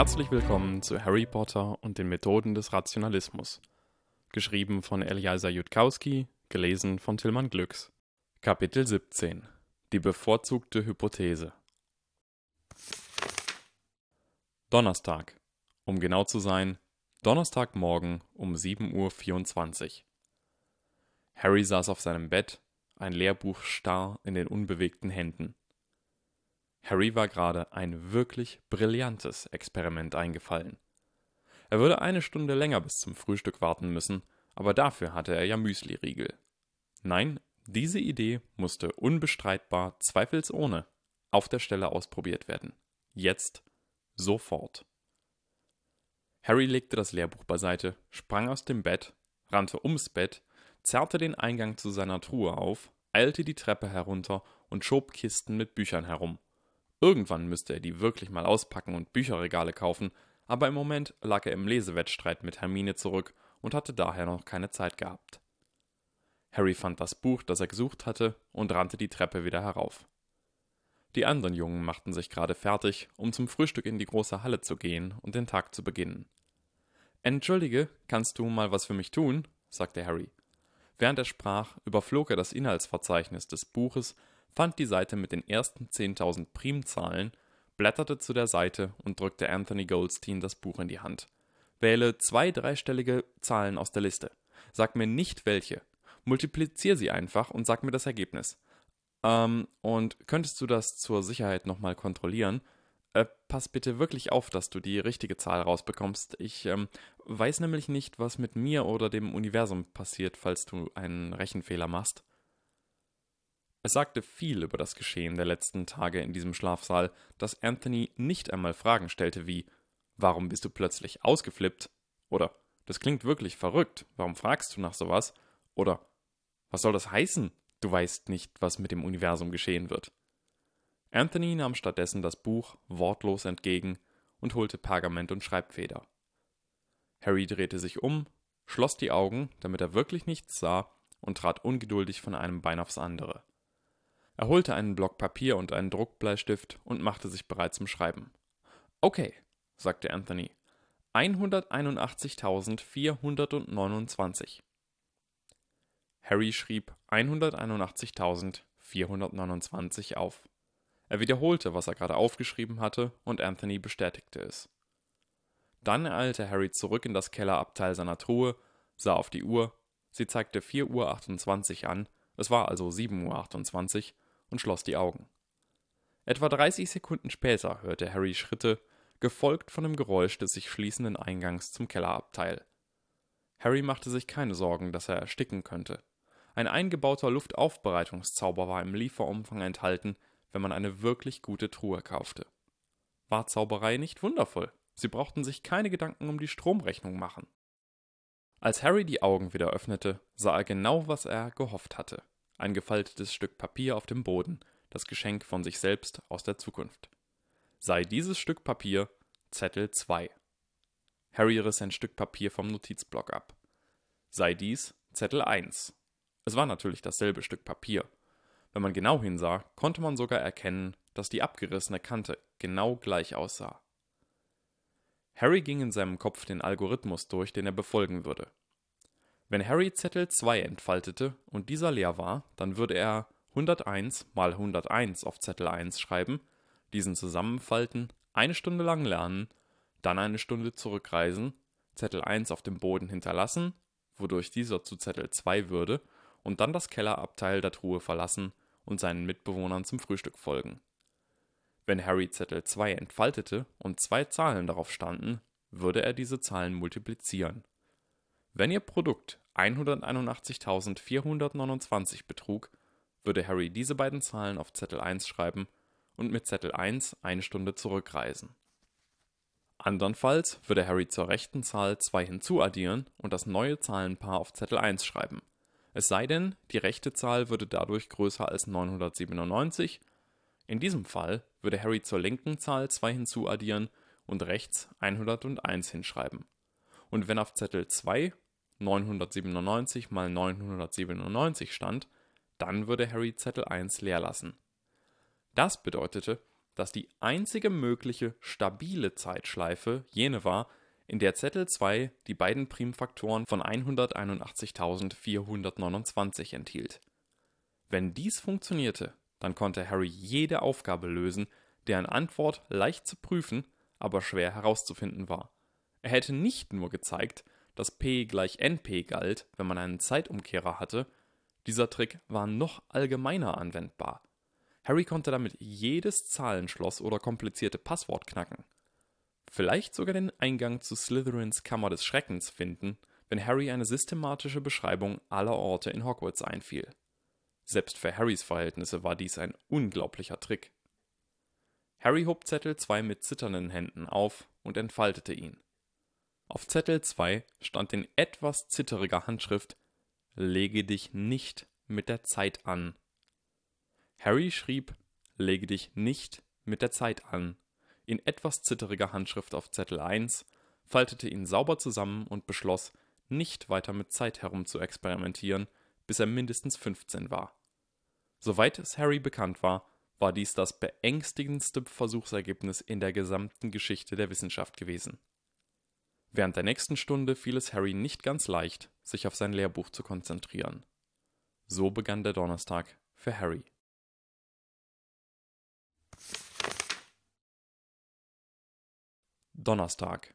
Herzlich willkommen zu Harry Potter und den Methoden des Rationalismus. Geschrieben von Eliasa Jutkowski, gelesen von Tillmann Glücks. Kapitel 17 Die bevorzugte Hypothese Donnerstag. Um genau zu sein, Donnerstagmorgen um 7.24 Uhr. Harry saß auf seinem Bett, ein Lehrbuch starr in den unbewegten Händen. Harry war gerade ein wirklich brillantes Experiment eingefallen. Er würde eine Stunde länger bis zum Frühstück warten müssen, aber dafür hatte er ja Müsli-Riegel. Nein, diese Idee musste unbestreitbar, zweifelsohne, auf der Stelle ausprobiert werden. Jetzt, sofort. Harry legte das Lehrbuch beiseite, sprang aus dem Bett, rannte ums Bett, zerrte den Eingang zu seiner Truhe auf, eilte die Treppe herunter und schob Kisten mit Büchern herum. Irgendwann müsste er die wirklich mal auspacken und Bücherregale kaufen, aber im Moment lag er im Lesewettstreit mit Hermine zurück und hatte daher noch keine Zeit gehabt. Harry fand das Buch, das er gesucht hatte, und rannte die Treppe wieder herauf. Die anderen Jungen machten sich gerade fertig, um zum Frühstück in die große Halle zu gehen und den Tag zu beginnen. Entschuldige, kannst du mal was für mich tun? sagte Harry. Während er sprach, überflog er das Inhaltsverzeichnis des Buches fand die Seite mit den ersten 10.000 Primzahlen, blätterte zu der Seite und drückte Anthony Goldstein das Buch in die Hand. Wähle zwei dreistellige Zahlen aus der Liste. Sag mir nicht welche. Multiplizier sie einfach und sag mir das Ergebnis. Ähm, und könntest du das zur Sicherheit nochmal kontrollieren? Äh, pass bitte wirklich auf, dass du die richtige Zahl rausbekommst. Ich ähm, weiß nämlich nicht, was mit mir oder dem Universum passiert, falls du einen Rechenfehler machst. Es sagte viel über das Geschehen der letzten Tage in diesem Schlafsaal, dass Anthony nicht einmal Fragen stellte wie Warum bist du plötzlich ausgeflippt? Oder Das klingt wirklich verrückt, warum fragst du nach sowas? Oder Was soll das heißen? Du weißt nicht, was mit dem Universum geschehen wird. Anthony nahm stattdessen das Buch wortlos entgegen und holte Pergament und Schreibfeder. Harry drehte sich um, schloss die Augen, damit er wirklich nichts sah, und trat ungeduldig von einem Bein aufs andere. Er holte einen Block Papier und einen Druckbleistift und machte sich bereit zum Schreiben. Okay, sagte Anthony. 181.429. Harry schrieb 181.429 auf. Er wiederholte, was er gerade aufgeschrieben hatte, und Anthony bestätigte es. Dann eilte Harry zurück in das Kellerabteil seiner Truhe, sah auf die Uhr, sie zeigte 4.28 Uhr an, es war also 7.28 Uhr, und schloss die Augen. Etwa 30 Sekunden später hörte Harry Schritte, gefolgt von dem Geräusch des sich schließenden Eingangs zum Kellerabteil. Harry machte sich keine Sorgen, dass er ersticken könnte. Ein eingebauter Luftaufbereitungszauber war im Lieferumfang enthalten, wenn man eine wirklich gute Truhe kaufte. War Zauberei nicht wundervoll? Sie brauchten sich keine Gedanken um die Stromrechnung machen. Als Harry die Augen wieder öffnete, sah er genau, was er gehofft hatte ein gefaltetes Stück Papier auf dem Boden, das Geschenk von sich selbst aus der Zukunft. Sei dieses Stück Papier Zettel 2. Harry riss ein Stück Papier vom Notizblock ab. Sei dies Zettel 1. Es war natürlich dasselbe Stück Papier. Wenn man genau hinsah, konnte man sogar erkennen, dass die abgerissene Kante genau gleich aussah. Harry ging in seinem Kopf den Algorithmus durch, den er befolgen würde. Wenn Harry Zettel 2 entfaltete und dieser leer war, dann würde er 101 mal 101 auf Zettel 1 schreiben, diesen zusammenfalten, eine Stunde lang lernen, dann eine Stunde zurückreisen, Zettel 1 auf dem Boden hinterlassen, wodurch dieser zu Zettel 2 würde, und dann das Kellerabteil der Truhe verlassen und seinen Mitbewohnern zum Frühstück folgen. Wenn Harry Zettel 2 entfaltete und zwei Zahlen darauf standen, würde er diese Zahlen multiplizieren. Wenn ihr Produkt 181.429 betrug, würde Harry diese beiden Zahlen auf Zettel 1 schreiben und mit Zettel 1 eine Stunde zurückreisen. Andernfalls würde Harry zur rechten Zahl 2 hinzuaddieren und das neue Zahlenpaar auf Zettel 1 schreiben. Es sei denn, die rechte Zahl würde dadurch größer als 997. In diesem Fall würde Harry zur linken Zahl 2 hinzuaddieren und rechts 101 hinschreiben. Und wenn auf Zettel 2 997 mal 997 stand, dann würde Harry Zettel 1 leer lassen. Das bedeutete, dass die einzige mögliche stabile Zeitschleife jene war, in der Zettel 2 die beiden Primfaktoren von 181.429 enthielt. Wenn dies funktionierte, dann konnte Harry jede Aufgabe lösen, deren Antwort leicht zu prüfen, aber schwer herauszufinden war. Er hätte nicht nur gezeigt, dass P gleich NP galt, wenn man einen Zeitumkehrer hatte, dieser Trick war noch allgemeiner anwendbar. Harry konnte damit jedes Zahlenschloss oder komplizierte Passwort knacken. Vielleicht sogar den Eingang zu Slytherins Kammer des Schreckens finden, wenn Harry eine systematische Beschreibung aller Orte in Hogwarts einfiel. Selbst für Harrys Verhältnisse war dies ein unglaublicher Trick. Harry hob Zettel 2 mit zitternden Händen auf und entfaltete ihn. Auf Zettel 2 stand in etwas zitteriger Handschrift Lege dich nicht mit der Zeit an. Harry schrieb Lege dich nicht mit der Zeit an in etwas zitteriger Handschrift auf Zettel 1, faltete ihn sauber zusammen und beschloss, nicht weiter mit Zeit herumzuexperimentieren, bis er mindestens 15 war. Soweit es Harry bekannt war, war dies das beängstigendste Versuchsergebnis in der gesamten Geschichte der Wissenschaft gewesen. Während der nächsten Stunde fiel es Harry nicht ganz leicht, sich auf sein Lehrbuch zu konzentrieren. So begann der Donnerstag für Harry. Donnerstag.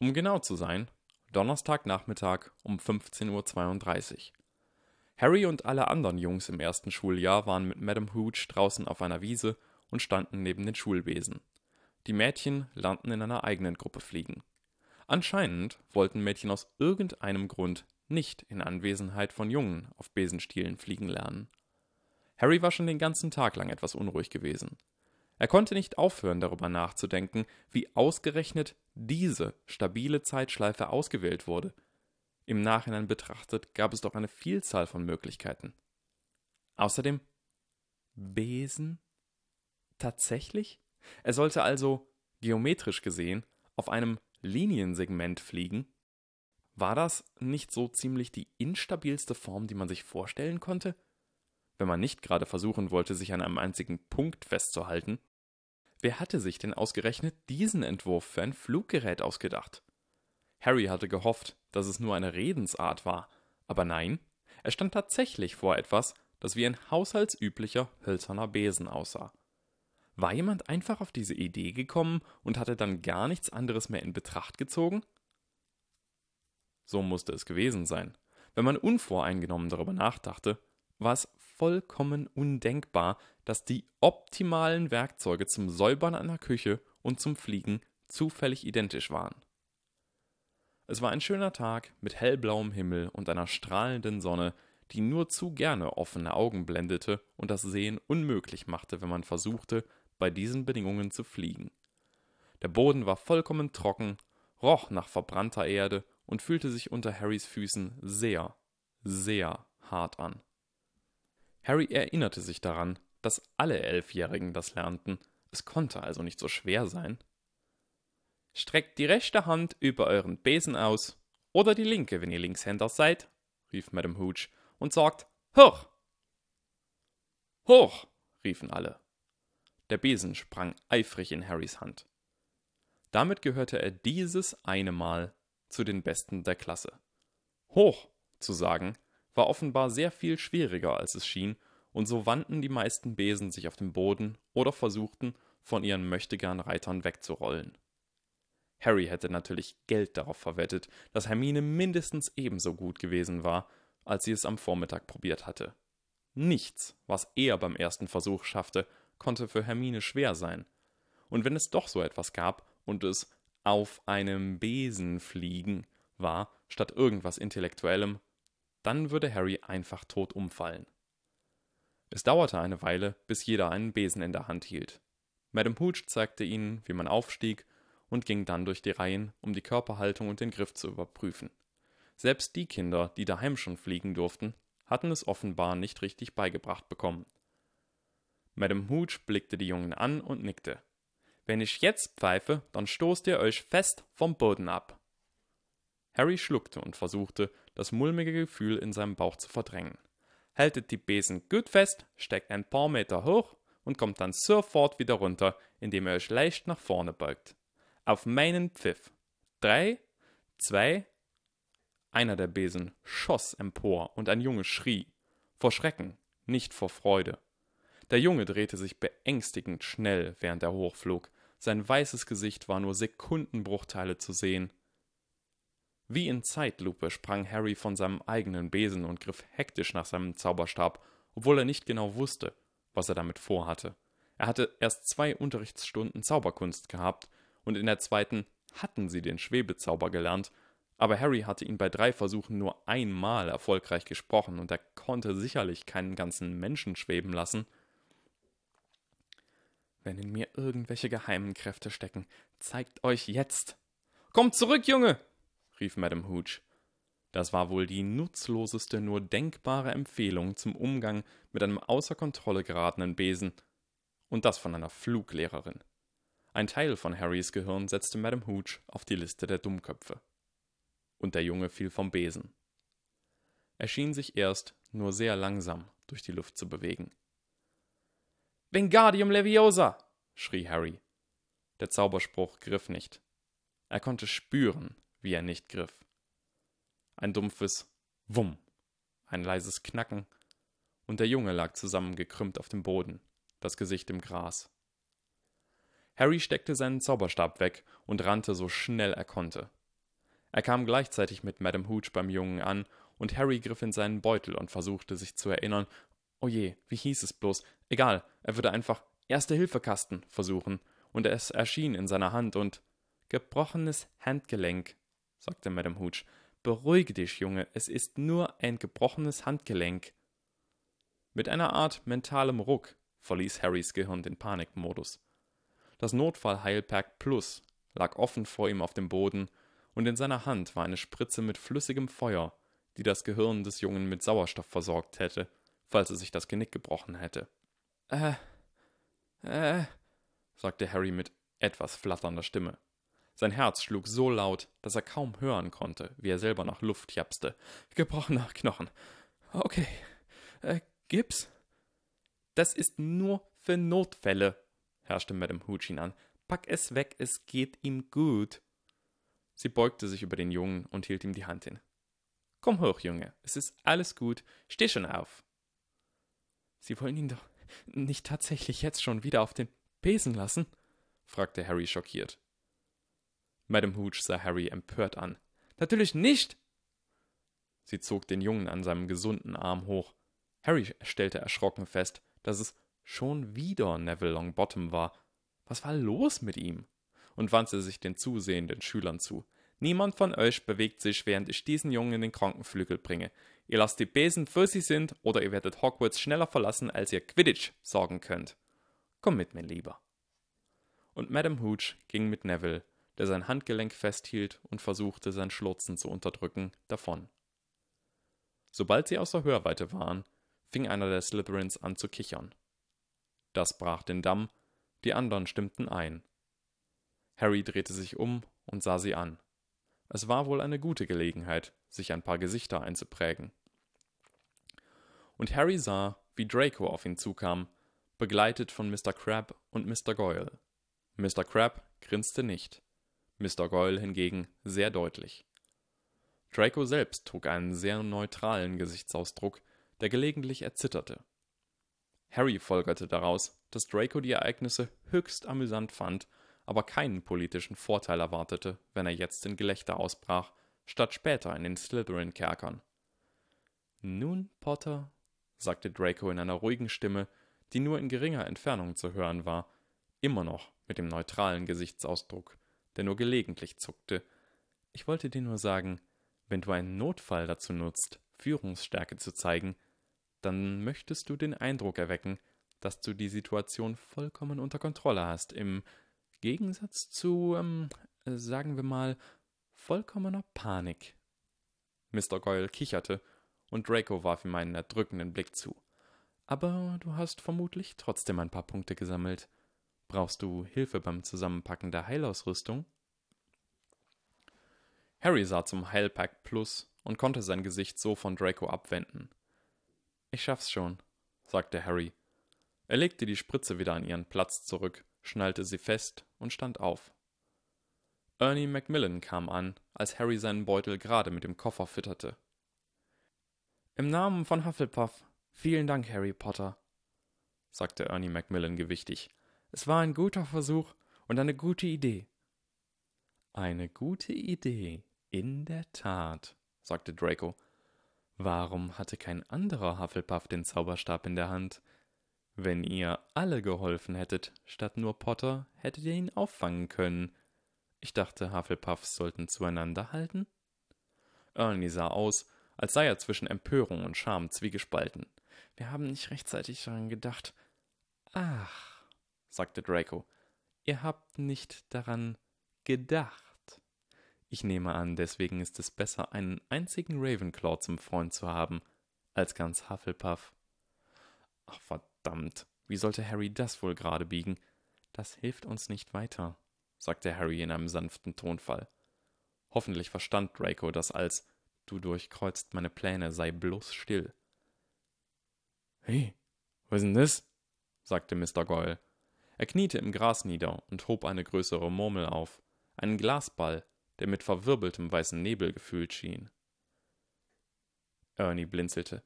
Um genau zu sein, Donnerstagnachmittag um 15.32 Uhr. Harry und alle anderen Jungs im ersten Schuljahr waren mit Madame Hooch draußen auf einer Wiese und standen neben den Schulbesen. Die Mädchen lernten in einer eigenen Gruppe fliegen. Anscheinend wollten Mädchen aus irgendeinem Grund nicht in Anwesenheit von Jungen auf Besenstielen fliegen lernen. Harry war schon den ganzen Tag lang etwas unruhig gewesen. Er konnte nicht aufhören, darüber nachzudenken, wie ausgerechnet diese stabile Zeitschleife ausgewählt wurde – im Nachhinein betrachtet gab es doch eine Vielzahl von Möglichkeiten. Außerdem Besen? Tatsächlich? Er sollte also, geometrisch gesehen, auf einem Liniensegment fliegen? War das nicht so ziemlich die instabilste Form, die man sich vorstellen konnte? Wenn man nicht gerade versuchen wollte, sich an einem einzigen Punkt festzuhalten. Wer hatte sich denn ausgerechnet diesen Entwurf für ein Fluggerät ausgedacht? Harry hatte gehofft, dass es nur eine Redensart war, aber nein, er stand tatsächlich vor etwas, das wie ein haushaltsüblicher hölzerner Besen aussah. War jemand einfach auf diese Idee gekommen und hatte dann gar nichts anderes mehr in Betracht gezogen? So musste es gewesen sein. Wenn man unvoreingenommen darüber nachdachte, war es vollkommen undenkbar, dass die optimalen Werkzeuge zum Säubern einer Küche und zum Fliegen zufällig identisch waren. Es war ein schöner Tag mit hellblauem Himmel und einer strahlenden Sonne, die nur zu gerne offene Augen blendete und das Sehen unmöglich machte, wenn man versuchte, bei diesen Bedingungen zu fliegen. Der Boden war vollkommen trocken, roch nach verbrannter Erde und fühlte sich unter Harrys Füßen sehr, sehr hart an. Harry erinnerte sich daran, dass alle Elfjährigen das lernten, es konnte also nicht so schwer sein. Streckt die rechte Hand über euren Besen aus oder die linke, wenn ihr Linkshänder seid, rief Madame Hooch und sagt Hoch! Hoch! riefen alle. Der Besen sprang eifrig in Harrys Hand. Damit gehörte er dieses eine Mal zu den Besten der Klasse. Hoch zu sagen war offenbar sehr viel schwieriger, als es schien, und so wandten die meisten Besen sich auf den Boden oder versuchten, von ihren Möchtegern Reitern wegzurollen. Harry hätte natürlich Geld darauf verwettet, dass Hermine mindestens ebenso gut gewesen war, als sie es am Vormittag probiert hatte. Nichts, was er beim ersten Versuch schaffte, konnte für Hermine schwer sein. Und wenn es doch so etwas gab und es auf einem Besen fliegen war, statt irgendwas Intellektuellem, dann würde Harry einfach tot umfallen. Es dauerte eine Weile, bis jeder einen Besen in der Hand hielt. Madame Hooch zeigte ihnen, wie man aufstieg und ging dann durch die Reihen, um die Körperhaltung und den Griff zu überprüfen. Selbst die Kinder, die daheim schon fliegen durften, hatten es offenbar nicht richtig beigebracht bekommen. Madame Hooch blickte die Jungen an und nickte. Wenn ich jetzt pfeife, dann stoßt ihr euch fest vom Boden ab. Harry schluckte und versuchte, das mulmige Gefühl in seinem Bauch zu verdrängen. Haltet die Besen gut fest, steckt ein paar Meter hoch und kommt dann sofort wieder runter, indem ihr euch leicht nach vorne beugt. Auf meinen Pfiff. Drei, zwei. Einer der Besen schoss empor und ein Junge schrie. Vor Schrecken, nicht vor Freude. Der Junge drehte sich beängstigend schnell, während er hochflog. Sein weißes Gesicht war nur Sekundenbruchteile zu sehen. Wie in Zeitlupe sprang Harry von seinem eigenen Besen und griff hektisch nach seinem Zauberstab, obwohl er nicht genau wusste, was er damit vorhatte. Er hatte erst zwei Unterrichtsstunden Zauberkunst gehabt, und in der zweiten hatten sie den Schwebezauber gelernt, aber Harry hatte ihn bei drei Versuchen nur einmal erfolgreich gesprochen, und er konnte sicherlich keinen ganzen Menschen schweben lassen. Wenn in mir irgendwelche geheimen Kräfte stecken, zeigt euch jetzt. Kommt zurück, Junge! rief Madame Hooch. Das war wohl die nutzloseste nur denkbare Empfehlung zum Umgang mit einem außer Kontrolle geratenen Besen, und das von einer Fluglehrerin. Ein Teil von Harrys Gehirn setzte Madame Hooch auf die Liste der Dummköpfe. Und der Junge fiel vom Besen. Er schien sich erst nur sehr langsam durch die Luft zu bewegen. Wingardium Leviosa! schrie Harry. Der Zauberspruch griff nicht. Er konnte spüren, wie er nicht griff. Ein dumpfes Wumm, ein leises Knacken, und der Junge lag zusammengekrümmt auf dem Boden, das Gesicht im Gras. Harry steckte seinen Zauberstab weg und rannte so schnell er konnte. Er kam gleichzeitig mit Madame Hooch beim Jungen an, und Harry griff in seinen Beutel und versuchte sich zu erinnern, oh je, wie hieß es bloß? Egal, er würde einfach Erste-Hilfe-Kasten versuchen, und es erschien in seiner Hand und gebrochenes Handgelenk, sagte Madame Hooch. Beruhige dich, Junge, es ist nur ein gebrochenes Handgelenk. Mit einer Art mentalem Ruck verließ Harrys Gehirn den Panikmodus. Das Notfallheilpack Plus lag offen vor ihm auf dem Boden, und in seiner Hand war eine Spritze mit flüssigem Feuer, die das Gehirn des Jungen mit Sauerstoff versorgt hätte, falls er sich das Genick gebrochen hätte. Äh, äh, sagte Harry mit etwas flatternder Stimme. Sein Herz schlug so laut, dass er kaum hören konnte, wie er selber nach Luft japste. Gebrochener Knochen. Okay. Äh, Gips? Das ist nur für Notfälle, herrschte Madame Hooch ihn an. Pack es weg, es geht ihm gut. Sie beugte sich über den Jungen und hielt ihm die Hand hin. Komm hoch, Junge, es ist alles gut, steh schon auf. Sie wollen ihn doch nicht tatsächlich jetzt schon wieder auf den Besen lassen? fragte Harry schockiert. Madame Hooch sah Harry empört an. Natürlich nicht! Sie zog den Jungen an seinem gesunden Arm hoch. Harry stellte erschrocken fest, dass es schon wieder Neville Longbottom war. Was war los mit ihm? Und wandte sich den zusehenden Schülern zu. Niemand von euch bewegt sich, während ich diesen Jungen in den Krankenflügel bringe. Ihr lasst die Besen für sie sind, oder ihr werdet Hogwarts schneller verlassen, als ihr Quidditch sorgen könnt. Komm mit mir lieber. Und Madame Hooch ging mit Neville, der sein Handgelenk festhielt und versuchte, sein Schluchzen zu unterdrücken, davon. Sobald sie außer Hörweite waren, fing einer der Slytherins an zu kichern. Das brach den Damm, die anderen stimmten ein. Harry drehte sich um und sah sie an. Es war wohl eine gute Gelegenheit, sich ein paar Gesichter einzuprägen. Und Harry sah, wie Draco auf ihn zukam, begleitet von Mr. Crab und Mr. Goyle. Mr. Crab grinste nicht. Mr. Goyle hingegen sehr deutlich. Draco selbst trug einen sehr neutralen Gesichtsausdruck, der gelegentlich erzitterte. Harry folgerte daraus, dass Draco die Ereignisse höchst amüsant fand, aber keinen politischen Vorteil erwartete, wenn er jetzt in Gelächter ausbrach, statt später in den Slytherin-Kerkern. Nun, Potter, sagte Draco in einer ruhigen Stimme, die nur in geringer Entfernung zu hören war, immer noch mit dem neutralen Gesichtsausdruck, der nur gelegentlich zuckte. Ich wollte dir nur sagen, wenn du einen Notfall dazu nutzt, Führungsstärke zu zeigen, dann möchtest du den Eindruck erwecken, dass du die Situation vollkommen unter Kontrolle hast, im Gegensatz zu, ähm, sagen wir mal, vollkommener Panik. Mr. Goyle kicherte, und Draco warf ihm einen erdrückenden Blick zu. Aber du hast vermutlich trotzdem ein paar Punkte gesammelt. Brauchst du Hilfe beim Zusammenpacken der Heilausrüstung? Harry sah zum Heilpack Plus und konnte sein Gesicht so von Draco abwenden. Ich schaff's schon, sagte Harry. Er legte die Spritze wieder an ihren Platz zurück, schnallte sie fest und stand auf. Ernie Macmillan kam an, als Harry seinen Beutel gerade mit dem Koffer fütterte. Im Namen von Hufflepuff, vielen Dank, Harry Potter, sagte Ernie Macmillan gewichtig. Es war ein guter Versuch und eine gute Idee. Eine gute Idee, in der Tat, sagte Draco. Warum hatte kein anderer Hufflepuff den Zauberstab in der Hand? Wenn ihr alle geholfen hättet, statt nur Potter, hättet ihr ihn auffangen können. Ich dachte, Hufflepuffs sollten zueinander halten. Ernie sah aus, als sei er zwischen Empörung und Scham zwiegespalten. Wir haben nicht rechtzeitig daran gedacht. Ach, sagte Draco, ihr habt nicht daran gedacht. Ich nehme an, deswegen ist es besser, einen einzigen Ravenclaw zum Freund zu haben, als ganz Hufflepuff. Ach verdammt, wie sollte Harry das wohl gerade biegen? Das hilft uns nicht weiter, sagte Harry in einem sanften Tonfall. Hoffentlich verstand Draco das als Du durchkreuzt meine Pläne, sei bloß still. Hey, was ist denn das? sagte Mr. Goyle. Er kniete im Gras nieder und hob eine größere Murmel auf, einen Glasball, der mit verwirbeltem weißen Nebel gefüllt schien. Ernie blinzelte.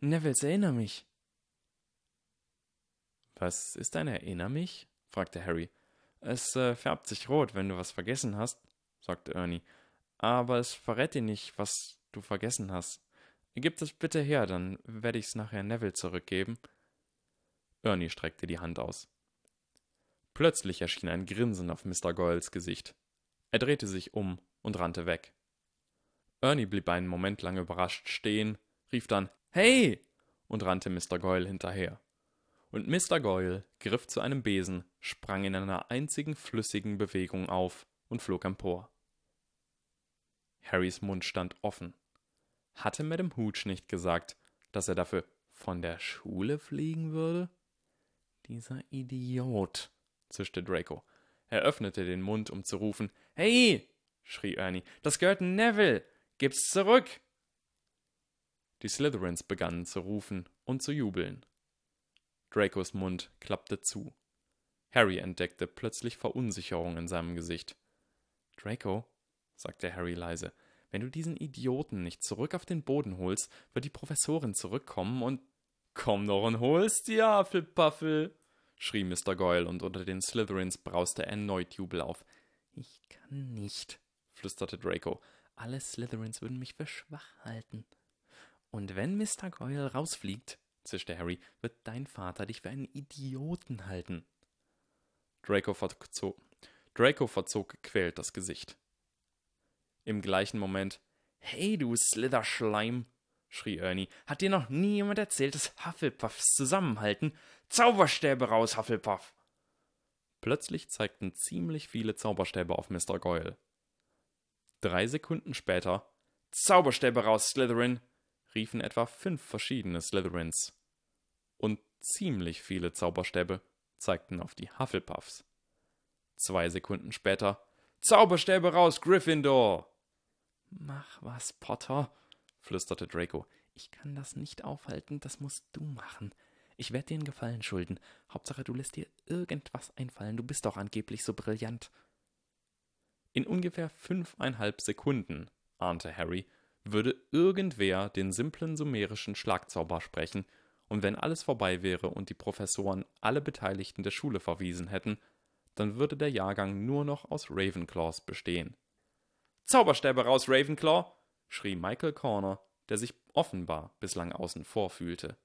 Nevils, erinner mich. Was ist ein Erinner mich? fragte Harry. Es äh, färbt sich rot, wenn du was vergessen hast, sagte Ernie. Aber es verrät dir nicht, was du vergessen hast. Gib es bitte her, dann werde ich's nachher Neville zurückgeben. Ernie streckte die Hand aus. Plötzlich erschien ein Grinsen auf Mr. Goyles Gesicht. Er drehte sich um und rannte weg. Ernie blieb einen Moment lang überrascht stehen, rief dann Hey! und rannte Mr. Goyle hinterher. Und Mr. Goyle griff zu einem Besen, sprang in einer einzigen flüssigen Bewegung auf und flog empor. Harrys Mund stand offen. Hatte Madame Hooch nicht gesagt, dass er dafür von der Schule fliegen würde? Dieser Idiot, zischte Draco. Er öffnete den Mund, um zu rufen. Hey! schrie Ernie. Das gehört Neville! Gib's zurück! Die Slytherins begannen zu rufen und zu jubeln. Dracos Mund klappte zu. Harry entdeckte plötzlich Verunsicherung in seinem Gesicht. Draco, sagte Harry leise, wenn du diesen Idioten nicht zurück auf den Boden holst, wird die Professorin zurückkommen und. Komm doch und hol's dir, Apfelpaffel! schrie Mr. Goyle, und unter den Slytherins brauste erneut Jubel auf. Ich kann nicht, flüsterte Draco. Alle Slytherins würden mich für schwach halten. Und wenn Mr. Goyle rausfliegt, zischte Harry, wird dein Vater dich für einen Idioten halten. Draco verzog, Draco verzog gequält das Gesicht. Im gleichen Moment Hey, du Slitherschleim, schrie Ernie. Hat dir noch nie jemand erzählt, dass Hufflepuffs zusammenhalten? Zauberstäbe raus, Hufflepuff! Plötzlich zeigten ziemlich viele Zauberstäbe auf Mr. Goyle. Drei Sekunden später Zauberstäbe raus, Slytherin! riefen etwa fünf verschiedene Slytherins. Und ziemlich viele Zauberstäbe zeigten auf die Hufflepuffs. Zwei Sekunden später Zauberstäbe raus, Gryffindor! Mach was, Potter, flüsterte Draco. Ich kann das nicht aufhalten, das musst du machen. Ich werde dir einen Gefallen schulden. Hauptsache, du lässt dir irgendwas einfallen. Du bist doch angeblich so brillant. In ungefähr fünfeinhalb Sekunden, ahnte Harry, würde irgendwer den simplen sumerischen Schlagzauber sprechen, und wenn alles vorbei wäre und die Professoren alle Beteiligten der Schule verwiesen hätten, dann würde der Jahrgang nur noch aus Ravenclaws bestehen. Zauberstäbe raus, Ravenclaw! schrie Michael Corner, der sich offenbar bislang außen vor fühlte.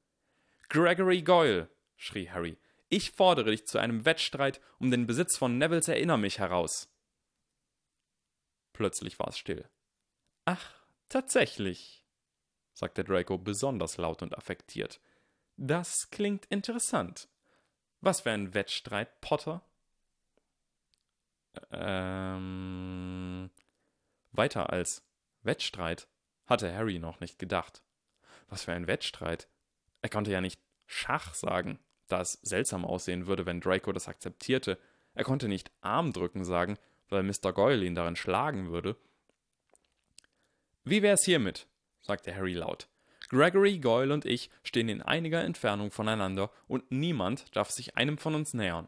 Gregory Goyle! schrie Harry. Ich fordere dich zu einem Wettstreit um den Besitz von Nevils Erinner mich heraus. Plötzlich war es still. Ach, tatsächlich, sagte Draco besonders laut und affektiert. Das klingt interessant. Was für ein Wettstreit, Potter? Ähm. Weiter als Wettstreit hatte Harry noch nicht gedacht. Was für ein Wettstreit? Er konnte ja nicht Schach sagen, da es seltsam aussehen würde, wenn Draco das akzeptierte. Er konnte nicht Armdrücken sagen, weil Mr. Goyle ihn darin schlagen würde. Wie wär's hiermit? sagte Harry laut. Gregory, Goyle und ich stehen in einiger Entfernung voneinander und niemand darf sich einem von uns nähern.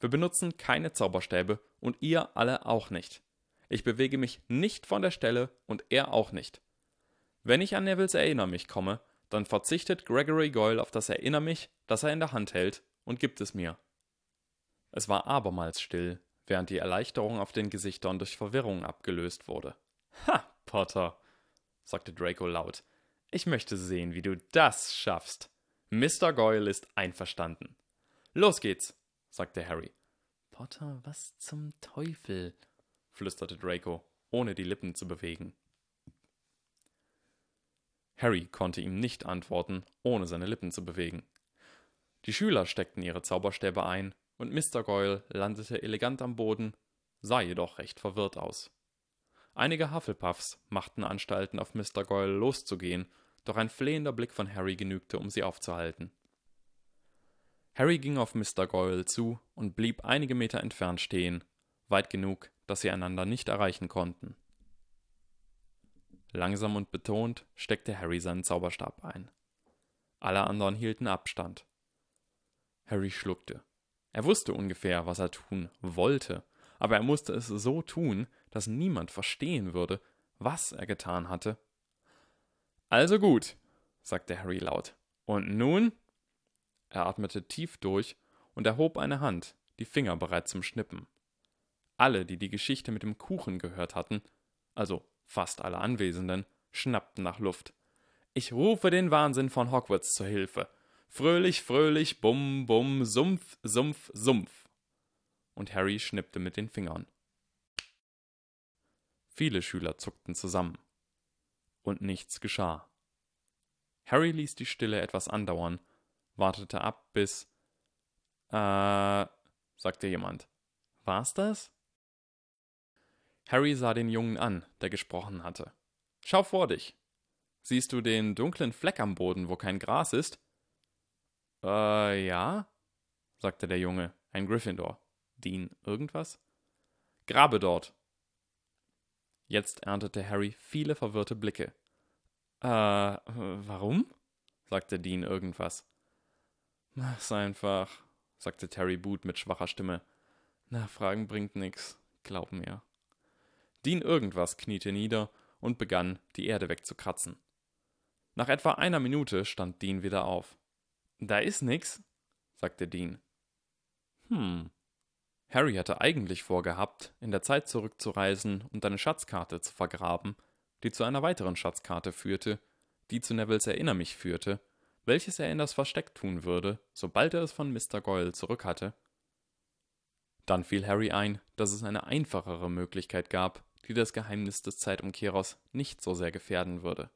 Wir benutzen keine Zauberstäbe und ihr alle auch nicht. Ich bewege mich nicht von der Stelle und er auch nicht. Wenn ich an Nevils Erinner mich komme, dann verzichtet Gregory Goyle auf das Erinner mich, das er in der Hand hält, und gibt es mir. Es war abermals still, während die Erleichterung auf den Gesichtern durch Verwirrung abgelöst wurde. Ha, Potter, sagte Draco laut. Ich möchte sehen, wie du das schaffst. Mr. Goyle ist einverstanden. Los geht's, sagte Harry. Potter, was zum Teufel? Flüsterte Draco, ohne die Lippen zu bewegen. Harry konnte ihm nicht antworten, ohne seine Lippen zu bewegen. Die Schüler steckten ihre Zauberstäbe ein, und Mr. Goyle landete elegant am Boden, sah jedoch recht verwirrt aus. Einige Hufflepuffs machten Anstalten, auf Mr. Goyle loszugehen, doch ein flehender Blick von Harry genügte, um sie aufzuhalten. Harry ging auf Mr. Goyle zu und blieb einige Meter entfernt stehen, weit genug, dass sie einander nicht erreichen konnten. Langsam und betont steckte Harry seinen Zauberstab ein. Alle anderen hielten Abstand. Harry schluckte. Er wusste ungefähr, was er tun wollte, aber er musste es so tun, dass niemand verstehen würde, was er getan hatte. Also gut, sagte Harry laut. Und nun? Er atmete tief durch und erhob eine Hand, die Finger bereit zum Schnippen. Alle, die die Geschichte mit dem Kuchen gehört hatten, also fast alle Anwesenden, schnappten nach Luft. Ich rufe den Wahnsinn von Hogwarts zur Hilfe. Fröhlich, fröhlich, bum, bum, Sumpf, Sumpf, Sumpf. Und Harry schnippte mit den Fingern. Viele Schüler zuckten zusammen. Und nichts geschah. Harry ließ die Stille etwas andauern, wartete ab, bis. Äh, sagte jemand. War's das? Harry sah den Jungen an, der gesprochen hatte. Schau vor dich. Siehst du den dunklen Fleck am Boden, wo kein Gras ist? Äh, ja, sagte der Junge, ein Gryffindor. Dean irgendwas? Grabe dort. Jetzt erntete Harry viele verwirrte Blicke. Äh, warum? sagte Dean irgendwas. Mach's einfach, sagte Terry Boot mit schwacher Stimme. Nachfragen bringt nix, glaub mir. Dean irgendwas kniete nieder und begann, die Erde wegzukratzen. Nach etwa einer Minute stand Dean wieder auf. Da ist nix, sagte Dean. Hm. Harry hatte eigentlich vorgehabt, in der Zeit zurückzureisen und eine Schatzkarte zu vergraben, die zu einer weiteren Schatzkarte führte, die zu Nevils Erinner mich führte, welches er in das Versteck tun würde, sobald er es von Mr. Goyle zurück hatte. Dann fiel Harry ein, dass es eine einfachere Möglichkeit gab, die das Geheimnis des Zeitumkehrers nicht so sehr gefährden würde.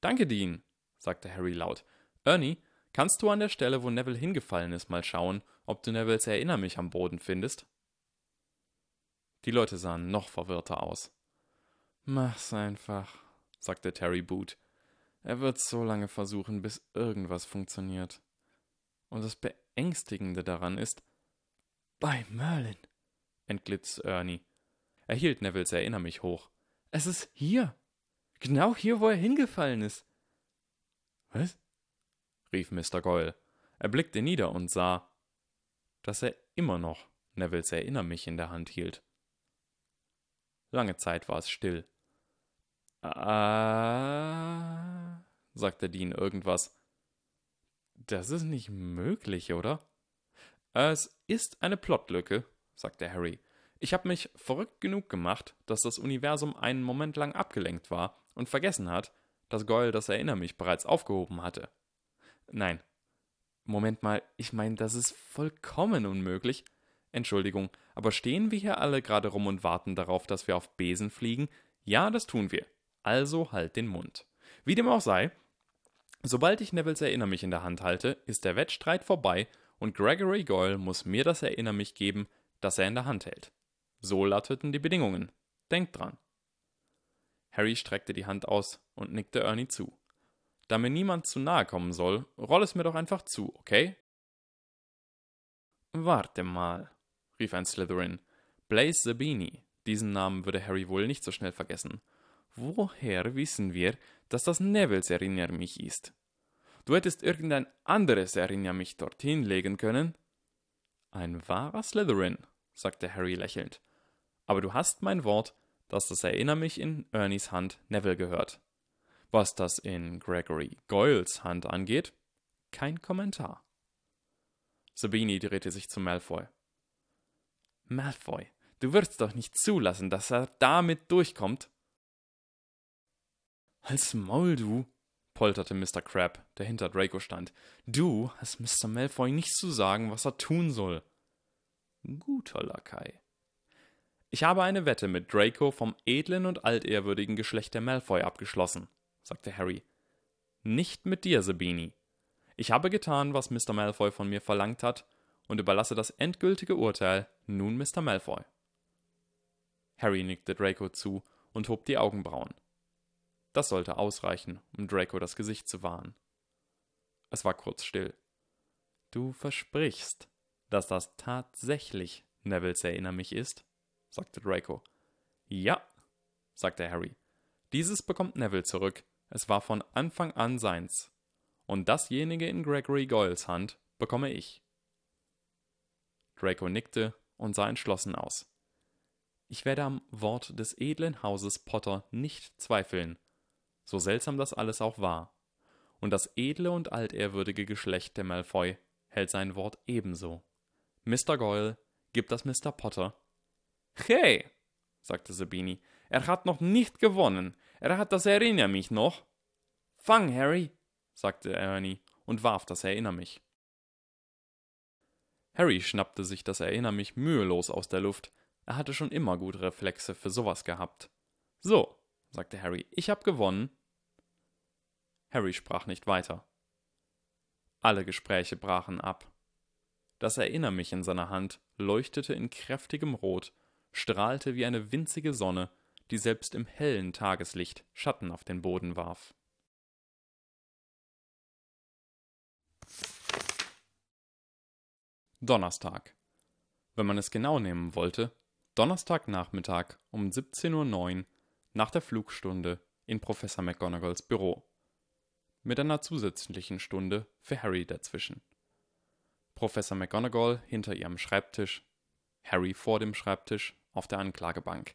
Danke, Dean, sagte Harry laut. Ernie, kannst du an der Stelle, wo Neville hingefallen ist, mal schauen, ob du Nevilles Erinner mich am Boden findest? Die Leute sahen noch verwirrter aus. Mach's einfach, sagte Terry Boot. Er wird so lange versuchen, bis irgendwas funktioniert. Und das Beängstigende daran ist, bei Merlin, entglitz Ernie. Er hielt Nevils Erinner mich hoch. Es ist hier. Genau hier, wo er hingefallen ist. Was? rief Mr. Goyle. Er blickte nieder und sah, dass er immer noch Nevils Erinner mich in der Hand hielt. Lange Zeit war es still. Ah, sagte Dean irgendwas. Das ist nicht möglich, oder? Es ist eine Plotlücke, sagte Harry. Ich habe mich verrückt genug gemacht, dass das Universum einen Moment lang abgelenkt war und vergessen hat, dass Goyle das Erinner mich bereits aufgehoben hatte. Nein. Moment mal, ich meine, das ist vollkommen unmöglich. Entschuldigung, aber stehen wir hier alle gerade rum und warten darauf, dass wir auf Besen fliegen? Ja, das tun wir. Also halt den Mund. Wie dem auch sei, sobald ich Nevils Erinner mich in der Hand halte, ist der Wettstreit vorbei und Gregory Goyle muss mir das Erinner mich geben, das er in der Hand hält. So lauteten die Bedingungen. Denkt dran. Harry streckte die Hand aus und nickte Ernie zu. Da mir niemand zu nahe kommen soll, roll es mir doch einfach zu, okay? Warte mal, rief ein Slytherin. Blaze Zabini. Diesen Namen würde Harry wohl nicht so schnell vergessen. woher wissen wir, dass das Nevils Erinner mich ist? Du hättest irgendein anderes Erinner mich dorthin legen können? Ein wahrer Slytherin, sagte Harry lächelnd. Aber du hast mein Wort, dass das Erinner mich in Ernies Hand Neville gehört. Was das in Gregory Goyles Hand angeht, kein Kommentar. Sabini drehte sich zu Malfoy. Malfoy, du wirst doch nicht zulassen, dass er damit durchkommt. Als Maul, du, polterte Mr. Crab, der hinter Draco stand. Du hast Mr. Malfoy nicht zu sagen, was er tun soll. Guter Lakai. Ich habe eine Wette mit Draco vom edlen und altehrwürdigen Geschlecht der Malfoy abgeschlossen, sagte Harry. Nicht mit dir, Sabini. Ich habe getan, was Mr. Malfoy von mir verlangt hat, und überlasse das endgültige Urteil nun Mr. Malfoy. Harry nickte Draco zu und hob die Augenbrauen. Das sollte ausreichen, um Draco das Gesicht zu wahren. Es war kurz still. Du versprichst, dass das tatsächlich Nevils Erinner mich ist? sagte Draco. Ja, sagte Harry. Dieses bekommt Neville zurück. Es war von Anfang an seins. Und dasjenige in Gregory Goyles Hand bekomme ich. Draco nickte und sah entschlossen aus. Ich werde am Wort des edlen Hauses Potter nicht zweifeln, so seltsam das alles auch war. Und das edle und altehrwürdige Geschlecht der Malfoy hält sein Wort ebenso. Mr. Goyle gibt das Mr. Potter Hey, sagte Sabini, er hat noch nicht gewonnen. Er hat das Erinner mich noch. Fang, Harry, sagte Ernie und warf das Erinner mich. Harry schnappte sich das Erinner mich mühelos aus der Luft. Er hatte schon immer gute Reflexe für sowas gehabt. So, sagte Harry, ich hab gewonnen. Harry sprach nicht weiter. Alle Gespräche brachen ab. Das Erinner mich in seiner Hand leuchtete in kräftigem Rot strahlte wie eine winzige Sonne, die selbst im hellen Tageslicht Schatten auf den Boden warf. Donnerstag. Wenn man es genau nehmen wollte, Donnerstagnachmittag um 17.09 Uhr nach der Flugstunde in Professor McGonagalls Büro. Mit einer zusätzlichen Stunde für Harry dazwischen. Professor McGonagall hinter ihrem Schreibtisch, Harry vor dem Schreibtisch auf der Anklagebank.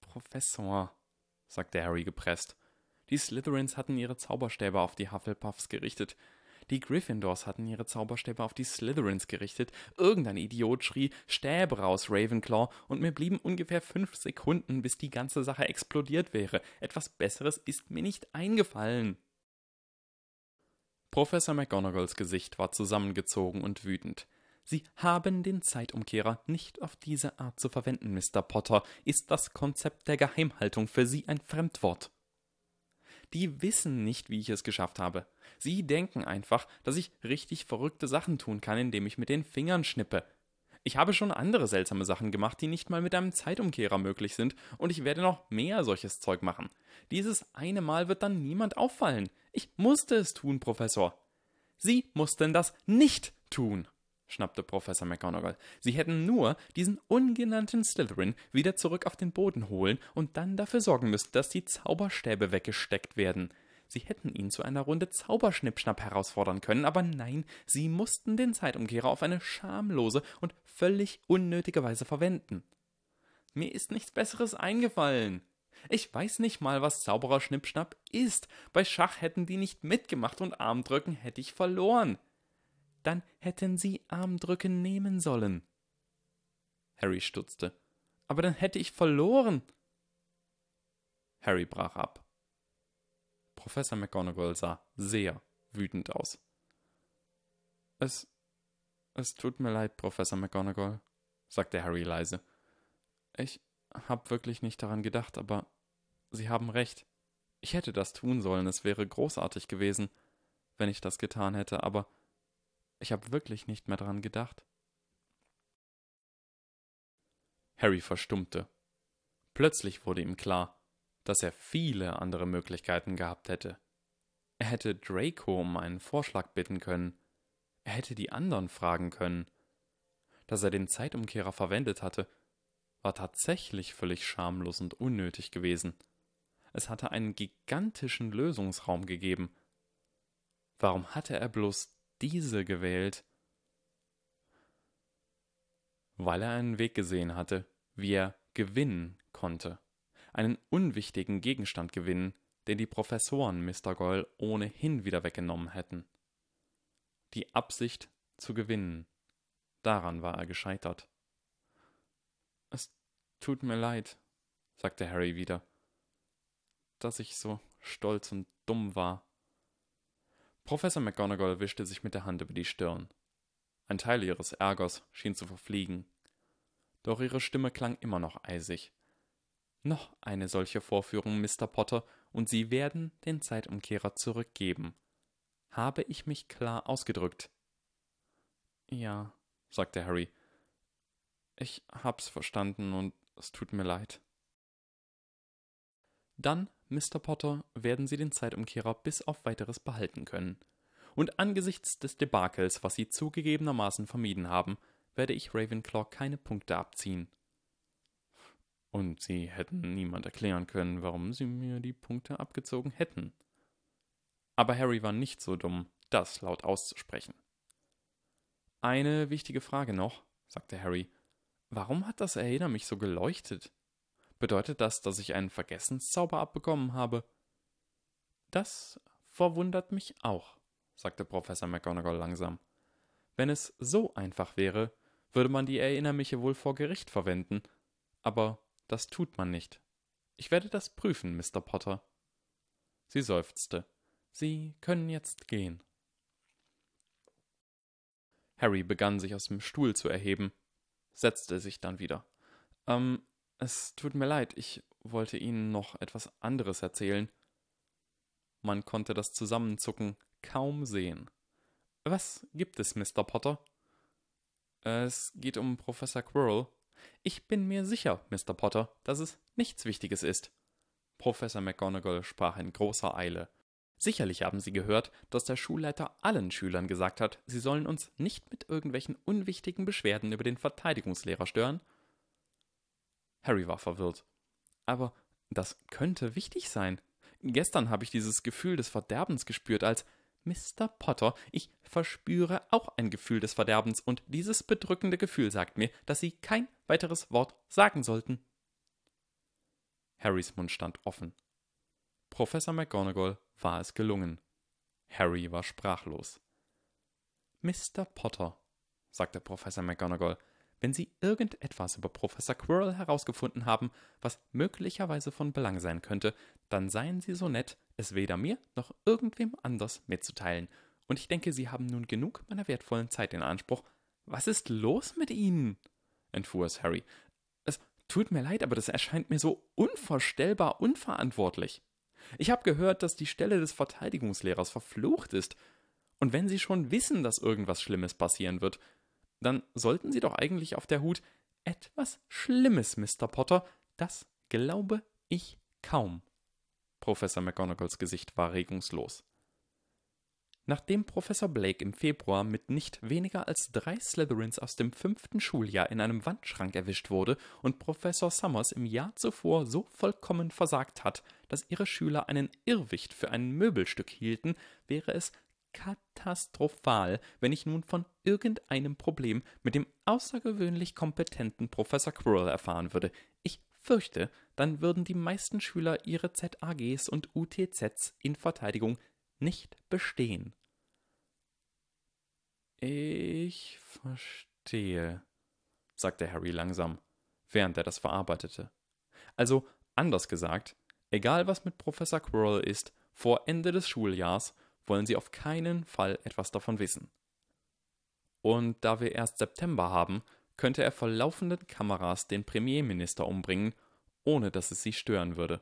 Professor, sagte Harry gepresst, die Slytherins hatten ihre Zauberstäbe auf die Hufflepuffs gerichtet. Die Gryffindors hatten ihre Zauberstäbe auf die Slytherins gerichtet. Irgendein Idiot schrie Stäbe raus, Ravenclaw, und mir blieben ungefähr fünf Sekunden, bis die ganze Sache explodiert wäre. Etwas Besseres ist mir nicht eingefallen. Professor McGonagalls Gesicht war zusammengezogen und wütend. Sie haben den Zeitumkehrer nicht auf diese Art zu verwenden, Mr. Potter. Ist das Konzept der Geheimhaltung für Sie ein Fremdwort? Die wissen nicht, wie ich es geschafft habe. Sie denken einfach, dass ich richtig verrückte Sachen tun kann, indem ich mit den Fingern schnippe. Ich habe schon andere seltsame Sachen gemacht, die nicht mal mit einem Zeitumkehrer möglich sind, und ich werde noch mehr solches Zeug machen. Dieses eine Mal wird dann niemand auffallen. Ich musste es tun, Professor. Sie mussten das nicht tun schnappte Professor McGonagall. Sie hätten nur diesen ungenannten Slytherin wieder zurück auf den Boden holen und dann dafür sorgen müssen, dass die Zauberstäbe weggesteckt werden. Sie hätten ihn zu einer Runde Zauberschnippschnapp herausfordern können, aber nein, sie mussten den Zeitumkehrer auf eine schamlose und völlig unnötige Weise verwenden. Mir ist nichts Besseres eingefallen. Ich weiß nicht mal, was Zauberer Schnippschnapp ist. Bei Schach hätten die nicht mitgemacht und Armdrücken hätte ich verloren dann hätten Sie Armdrücken nehmen sollen. Harry stutzte. Aber dann hätte ich verloren. Harry brach ab. Professor McGonagall sah sehr wütend aus. Es. Es tut mir leid, Professor McGonagall, sagte Harry leise. Ich hab wirklich nicht daran gedacht, aber Sie haben recht. Ich hätte das tun sollen, es wäre großartig gewesen, wenn ich das getan hätte, aber ich habe wirklich nicht mehr dran gedacht. Harry verstummte. Plötzlich wurde ihm klar, dass er viele andere Möglichkeiten gehabt hätte. Er hätte Draco um einen Vorschlag bitten können. Er hätte die anderen fragen können. Dass er den Zeitumkehrer verwendet hatte, war tatsächlich völlig schamlos und unnötig gewesen. Es hatte einen gigantischen Lösungsraum gegeben. Warum hatte er bloß diese gewählt? Weil er einen Weg gesehen hatte, wie er gewinnen konnte. Einen unwichtigen Gegenstand gewinnen, den die Professoren Mr. Goyle ohnehin wieder weggenommen hätten. Die Absicht zu gewinnen. Daran war er gescheitert. Es tut mir leid, sagte Harry wieder, dass ich so stolz und dumm war. Professor McGonagall wischte sich mit der Hand über die Stirn. Ein Teil ihres Ärgers schien zu verfliegen. Doch ihre Stimme klang immer noch eisig. Noch eine solche Vorführung, Mr. Potter, und Sie werden den Zeitumkehrer zurückgeben. Habe ich mich klar ausgedrückt? Ja, sagte Harry. Ich hab's verstanden und es tut mir leid. Dann, Mr. Potter, werden Sie den Zeitumkehrer bis auf weiteres behalten können. Und angesichts des Debakels, was Sie zugegebenermaßen vermieden haben, werde ich Ravenclaw keine Punkte abziehen. Und Sie hätten niemand erklären können, warum Sie mir die Punkte abgezogen hätten. Aber Harry war nicht so dumm, das laut auszusprechen. Eine wichtige Frage noch, sagte Harry. Warum hat das Erinner mich so geleuchtet? Bedeutet das, dass ich einen Vergessenszauber abbekommen habe? Das verwundert mich auch, sagte Professor McGonagall langsam. Wenn es so einfach wäre, würde man die Erinnermiche wohl vor Gericht verwenden. Aber das tut man nicht. Ich werde das prüfen, Mr. Potter. Sie seufzte. Sie können jetzt gehen. Harry begann sich aus dem Stuhl zu erheben, setzte sich dann wieder. Ähm, es tut mir leid, ich wollte Ihnen noch etwas anderes erzählen. Man konnte das Zusammenzucken kaum sehen. Was gibt es, Mr. Potter? Es geht um Professor Quirrell. Ich bin mir sicher, Mr. Potter, dass es nichts Wichtiges ist. Professor McGonagall sprach in großer Eile. Sicherlich haben Sie gehört, dass der Schulleiter allen Schülern gesagt hat, sie sollen uns nicht mit irgendwelchen unwichtigen Beschwerden über den Verteidigungslehrer stören. Harry war verwirrt. Aber das könnte wichtig sein. Gestern habe ich dieses Gefühl des Verderbens gespürt, als Mr. Potter, ich verspüre auch ein Gefühl des Verderbens, und dieses bedrückende Gefühl sagt mir, dass Sie kein weiteres Wort sagen sollten. Harrys Mund stand offen. Professor McGonagall war es gelungen. Harry war sprachlos. Mr. Potter, sagte Professor McGonagall, wenn Sie irgendetwas über Professor Quirrell herausgefunden haben, was möglicherweise von Belang sein könnte, dann seien Sie so nett, es weder mir noch irgendwem anders mitzuteilen. Und ich denke, Sie haben nun genug meiner wertvollen Zeit in Anspruch. Was ist los mit Ihnen? entfuhr es Harry. Es tut mir leid, aber das erscheint mir so unvorstellbar unverantwortlich. Ich habe gehört, dass die Stelle des Verteidigungslehrers verflucht ist. Und wenn Sie schon wissen, dass irgendwas Schlimmes passieren wird, dann sollten Sie doch eigentlich auf der Hut etwas Schlimmes, Mr. Potter. Das glaube ich kaum. Professor McGonagalls Gesicht war regungslos. Nachdem Professor Blake im Februar mit nicht weniger als drei Slytherins aus dem fünften Schuljahr in einem Wandschrank erwischt wurde und Professor Summers im Jahr zuvor so vollkommen versagt hat, dass ihre Schüler einen Irrwicht für ein Möbelstück hielten, wäre es katastrophal, wenn ich nun von irgendeinem Problem mit dem außergewöhnlich kompetenten Professor Quirrell erfahren würde. Ich fürchte, dann würden die meisten Schüler ihre ZAGs und UTZs in Verteidigung nicht bestehen. Ich verstehe, sagte Harry langsam, während er das verarbeitete. Also, anders gesagt, egal was mit Professor Quirrell ist, vor Ende des Schuljahrs wollen Sie auf keinen Fall etwas davon wissen. Und da wir erst September haben, könnte er vor laufenden Kameras den Premierminister umbringen, ohne dass es sie stören würde.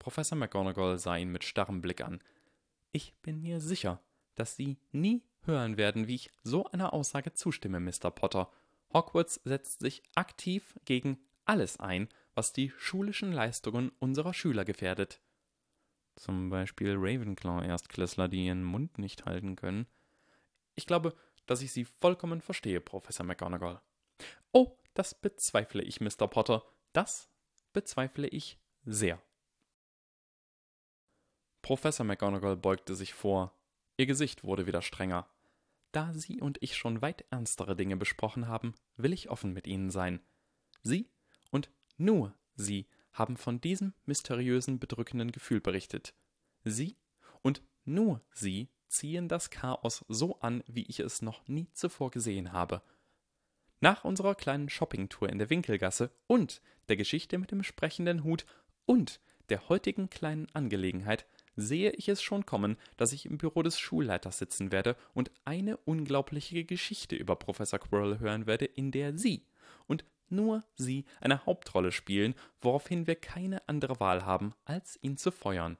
Professor McGonagall sah ihn mit starrem Blick an. Ich bin mir sicher, dass Sie nie hören werden, wie ich so einer Aussage zustimme, Mr. Potter. Hogwarts setzt sich aktiv gegen alles ein, was die schulischen Leistungen unserer Schüler gefährdet. Zum Beispiel Ravenclaw-Erstklässler, die ihren Mund nicht halten können. Ich glaube, dass ich Sie vollkommen verstehe, Professor McGonagall. Oh, das bezweifle ich, Mr. Potter. Das bezweifle ich sehr. Professor McGonagall beugte sich vor. Ihr Gesicht wurde wieder strenger. Da Sie und ich schon weit ernstere Dinge besprochen haben, will ich offen mit Ihnen sein. Sie und nur Sie haben von diesem mysteriösen, bedrückenden Gefühl berichtet. Sie und nur Sie ziehen das Chaos so an, wie ich es noch nie zuvor gesehen habe. Nach unserer kleinen Shoppingtour in der Winkelgasse und der Geschichte mit dem sprechenden Hut und der heutigen kleinen Angelegenheit sehe ich es schon kommen, dass ich im Büro des Schulleiters sitzen werde und eine unglaubliche Geschichte über Professor Quirrell hören werde, in der Sie und nur Sie eine Hauptrolle spielen, woraufhin wir keine andere Wahl haben, als ihn zu feuern.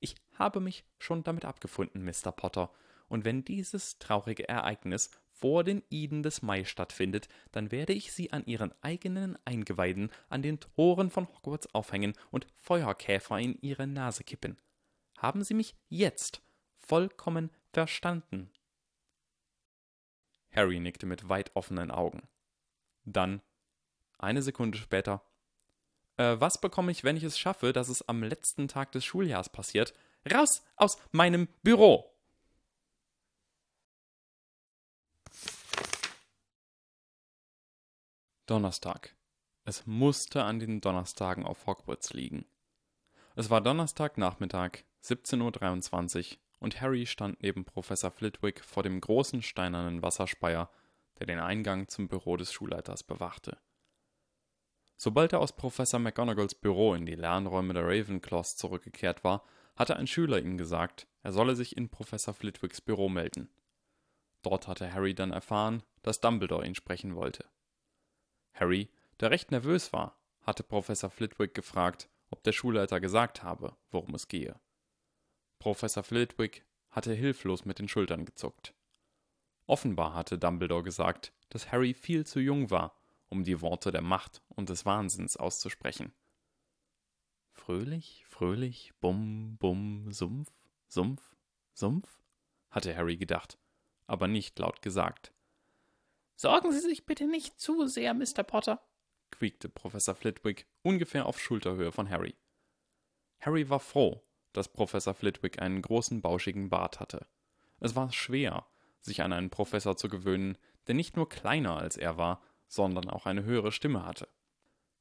Ich habe mich schon damit abgefunden, Mr. Potter, und wenn dieses traurige Ereignis vor den Iden des Mai stattfindet, dann werde ich sie an ihren eigenen Eingeweiden an den Toren von Hogwarts aufhängen und Feuerkäfer in ihre Nase kippen. Haben Sie mich jetzt vollkommen verstanden? Harry nickte mit weit offenen Augen. Dann, eine Sekunde später, äh, was bekomme ich, wenn ich es schaffe, dass es am letzten Tag des Schuljahrs passiert? Raus aus meinem Büro! Donnerstag. Es musste an den Donnerstagen auf Hogwarts liegen. Es war Donnerstagnachmittag, 17.23 Uhr, und Harry stand neben Professor Flitwick vor dem großen steinernen Wasserspeier, der den Eingang zum Büro des Schulleiters bewachte. Sobald er aus Professor McGonagalls Büro in die Lernräume der Ravenclaws zurückgekehrt war, hatte ein Schüler ihm gesagt, er solle sich in Professor Flitwicks Büro melden. Dort hatte Harry dann erfahren, dass Dumbledore ihn sprechen wollte. Harry, der recht nervös war, hatte Professor Flitwick gefragt, ob der Schulleiter gesagt habe, worum es gehe. Professor Flitwick hatte hilflos mit den Schultern gezuckt. Offenbar hatte Dumbledore gesagt, dass Harry viel zu jung war, um die Worte der Macht und des Wahnsinns auszusprechen. Fröhlich, fröhlich, bum, bum, Sumpf, Sumpf, Sumpf, hatte Harry gedacht, aber nicht laut gesagt. Sorgen Sie sich bitte nicht zu sehr, Mr. Potter, quiekte Professor Flitwick ungefähr auf Schulterhöhe von Harry. Harry war froh, dass Professor Flitwick einen großen, bauschigen Bart hatte. Es war schwer, sich an einen Professor zu gewöhnen, der nicht nur kleiner als er war, sondern auch eine höhere Stimme hatte.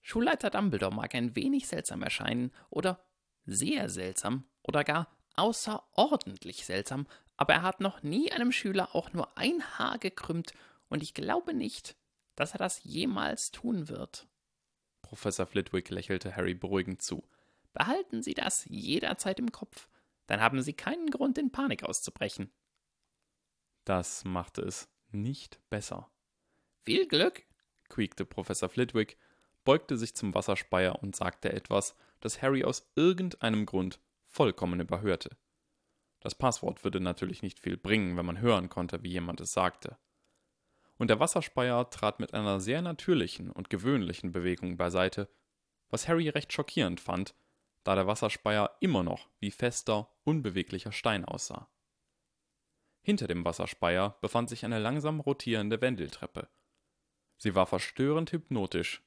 Schulleiter Dumbledore mag ein wenig seltsam erscheinen oder sehr seltsam oder gar außerordentlich seltsam, aber er hat noch nie einem Schüler auch nur ein Haar gekrümmt und ich glaube nicht, dass er das jemals tun wird. Professor Flitwick lächelte Harry beruhigend zu. Behalten Sie das jederzeit im Kopf, dann haben Sie keinen Grund, in Panik auszubrechen. Das machte es nicht besser. Viel Glück, quiekte Professor Flitwick, beugte sich zum Wasserspeier und sagte etwas, das Harry aus irgendeinem Grund vollkommen überhörte. Das Passwort würde natürlich nicht viel bringen, wenn man hören konnte, wie jemand es sagte und der Wasserspeier trat mit einer sehr natürlichen und gewöhnlichen Bewegung beiseite, was Harry recht schockierend fand, da der Wasserspeier immer noch wie fester, unbeweglicher Stein aussah. Hinter dem Wasserspeier befand sich eine langsam rotierende Wendeltreppe. Sie war verstörend hypnotisch,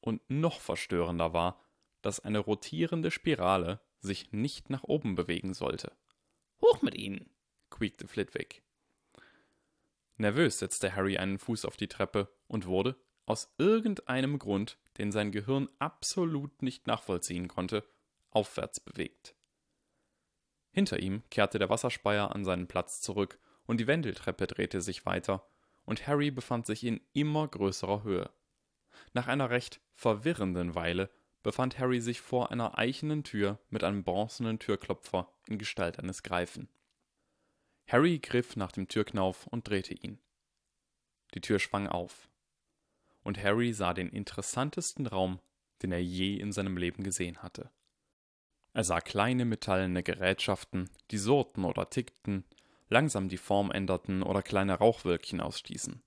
und noch verstörender war, dass eine rotierende Spirale sich nicht nach oben bewegen sollte. Hoch mit ihnen! quiekte Flitwick. Nervös setzte Harry einen Fuß auf die Treppe und wurde, aus irgendeinem Grund, den sein Gehirn absolut nicht nachvollziehen konnte, aufwärts bewegt. Hinter ihm kehrte der Wasserspeier an seinen Platz zurück und die Wendeltreppe drehte sich weiter, und Harry befand sich in immer größerer Höhe. Nach einer recht verwirrenden Weile befand Harry sich vor einer eichenen Tür mit einem bronzenen Türklopfer in Gestalt eines Greifen. Harry griff nach dem Türknauf und drehte ihn. Die Tür schwang auf. Und Harry sah den interessantesten Raum, den er je in seinem Leben gesehen hatte. Er sah kleine metallene Gerätschaften, die surrten oder tickten, langsam die Form änderten oder kleine Rauchwölkchen ausstießen.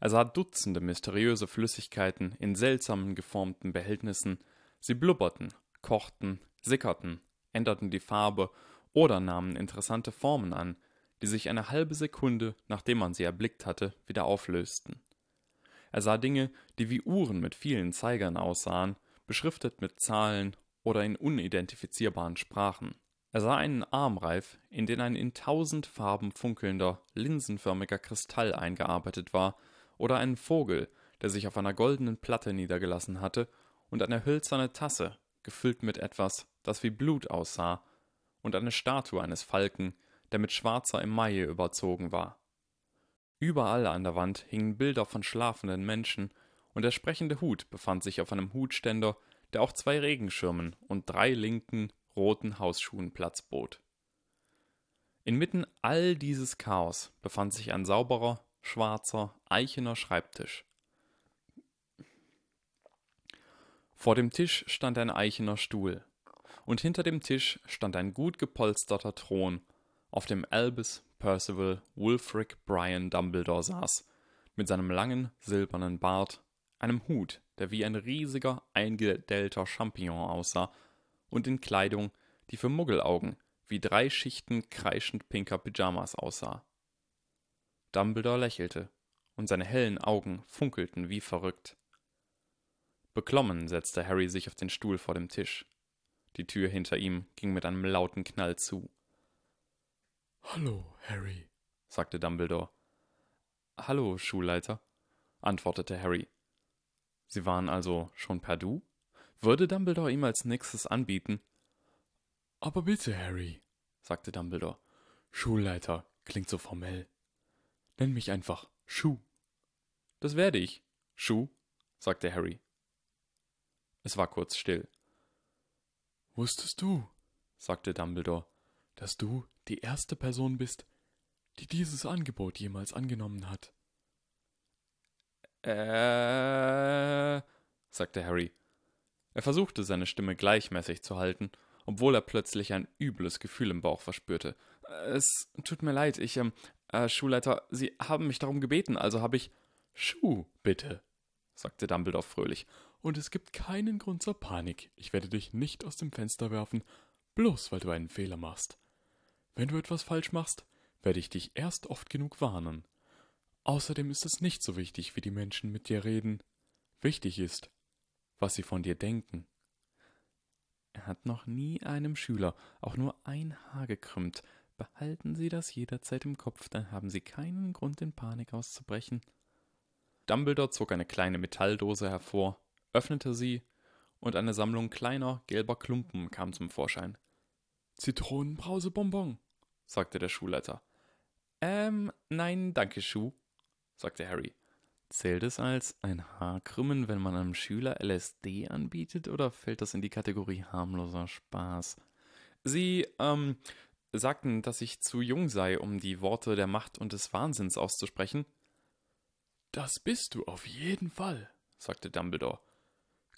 Er sah Dutzende mysteriöse Flüssigkeiten in seltsamen geformten Behältnissen, sie blubberten, kochten, sickerten, änderten die Farbe oder nahmen interessante Formen an, die sich eine halbe Sekunde, nachdem man sie erblickt hatte, wieder auflösten. Er sah Dinge, die wie Uhren mit vielen Zeigern aussahen, beschriftet mit Zahlen oder in unidentifizierbaren Sprachen. Er sah einen Armreif, in den ein in tausend Farben funkelnder, linsenförmiger Kristall eingearbeitet war, oder einen Vogel, der sich auf einer goldenen Platte niedergelassen hatte, und eine hölzerne Tasse, gefüllt mit etwas, das wie Blut aussah, und eine Statue eines Falken, der mit schwarzer Emaille überzogen war. Überall an der Wand hingen Bilder von schlafenden Menschen, und der sprechende Hut befand sich auf einem Hutständer, der auch zwei Regenschirmen und drei linken, roten Hausschuhen Platz bot. Inmitten all dieses Chaos befand sich ein sauberer, schwarzer, eichener Schreibtisch. Vor dem Tisch stand ein eichener Stuhl, und hinter dem Tisch stand ein gut gepolsterter Thron, auf dem Albus Percival Wulfric Brian Dumbledore saß, mit seinem langen, silbernen Bart, einem Hut, der wie ein riesiger, eingedellter Champignon aussah, und in Kleidung, die für Muggelaugen wie drei Schichten kreischend pinker Pyjamas aussah. Dumbledore lächelte, und seine hellen Augen funkelten wie verrückt. Beklommen setzte Harry sich auf den Stuhl vor dem Tisch. Die Tür hinter ihm ging mit einem lauten Knall zu. Hallo, Harry, sagte Dumbledore. Hallo, Schulleiter, antwortete Harry. Sie waren also schon per Du? Würde Dumbledore ihm als nächstes anbieten? Aber bitte, Harry, sagte Dumbledore. Schulleiter klingt so formell. Nenn mich einfach Schuh. Das werde ich. Schuh, sagte Harry. Es war kurz still. Wusstest du, sagte Dumbledore, dass du die erste Person bist, die dieses Angebot jemals angenommen hat? Äh, sagte Harry. Er versuchte seine Stimme gleichmäßig zu halten, obwohl er plötzlich ein übles Gefühl im Bauch verspürte. Es tut mir leid, ich, ähm, äh, Schulleiter, Sie haben mich darum gebeten, also habe ich. Schuh, bitte, sagte Dumbledore fröhlich. Und es gibt keinen Grund zur Panik. Ich werde dich nicht aus dem Fenster werfen, bloß weil du einen Fehler machst. Wenn du etwas falsch machst, werde ich dich erst oft genug warnen. Außerdem ist es nicht so wichtig, wie die Menschen mit dir reden. Wichtig ist, was sie von dir denken. Er hat noch nie einem Schüler auch nur ein Haar gekrümmt. Behalten Sie das jederzeit im Kopf, dann haben Sie keinen Grund, in Panik auszubrechen. Dumbledore zog eine kleine Metalldose hervor, öffnete sie, und eine Sammlung kleiner, gelber Klumpen kam zum Vorschein. Zitronenbrausebonbon, sagte der Schulleiter. Ähm, nein, danke, Schuh, sagte Harry. Zählt es als ein Haarkrümmen, wenn man einem Schüler LSD anbietet, oder fällt das in die Kategorie harmloser Spaß? Sie, ähm, sagten, dass ich zu jung sei, um die Worte der Macht und des Wahnsinns auszusprechen. Das bist du auf jeden Fall, sagte Dumbledore.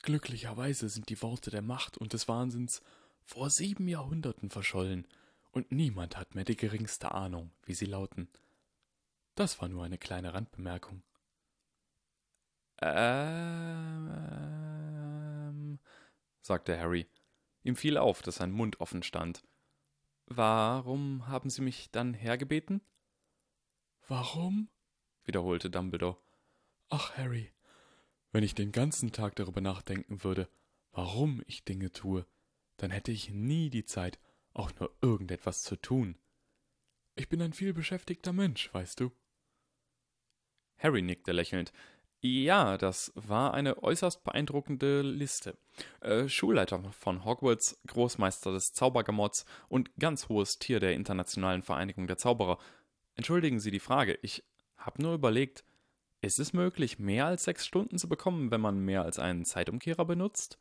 Glücklicherweise sind die Worte der Macht und des Wahnsinns vor sieben Jahrhunderten verschollen, und niemand hat mehr die geringste Ahnung, wie sie lauten. Das war nur eine kleine Randbemerkung. Ähm, sagte Harry. Ihm fiel auf, dass sein Mund offen stand. Warum haben Sie mich dann hergebeten? Warum? wiederholte Dumbledore. Ach, Harry, wenn ich den ganzen Tag darüber nachdenken würde, warum ich Dinge tue, dann hätte ich nie die Zeit, auch nur irgendetwas zu tun. Ich bin ein vielbeschäftigter Mensch, weißt du. Harry nickte lächelnd. Ja, das war eine äußerst beeindruckende Liste. Äh, Schulleiter von Hogwarts, Großmeister des Zaubergamotts und ganz hohes Tier der Internationalen Vereinigung der Zauberer. Entschuldigen Sie die Frage, ich habe nur überlegt, ist es möglich, mehr als sechs Stunden zu bekommen, wenn man mehr als einen Zeitumkehrer benutzt?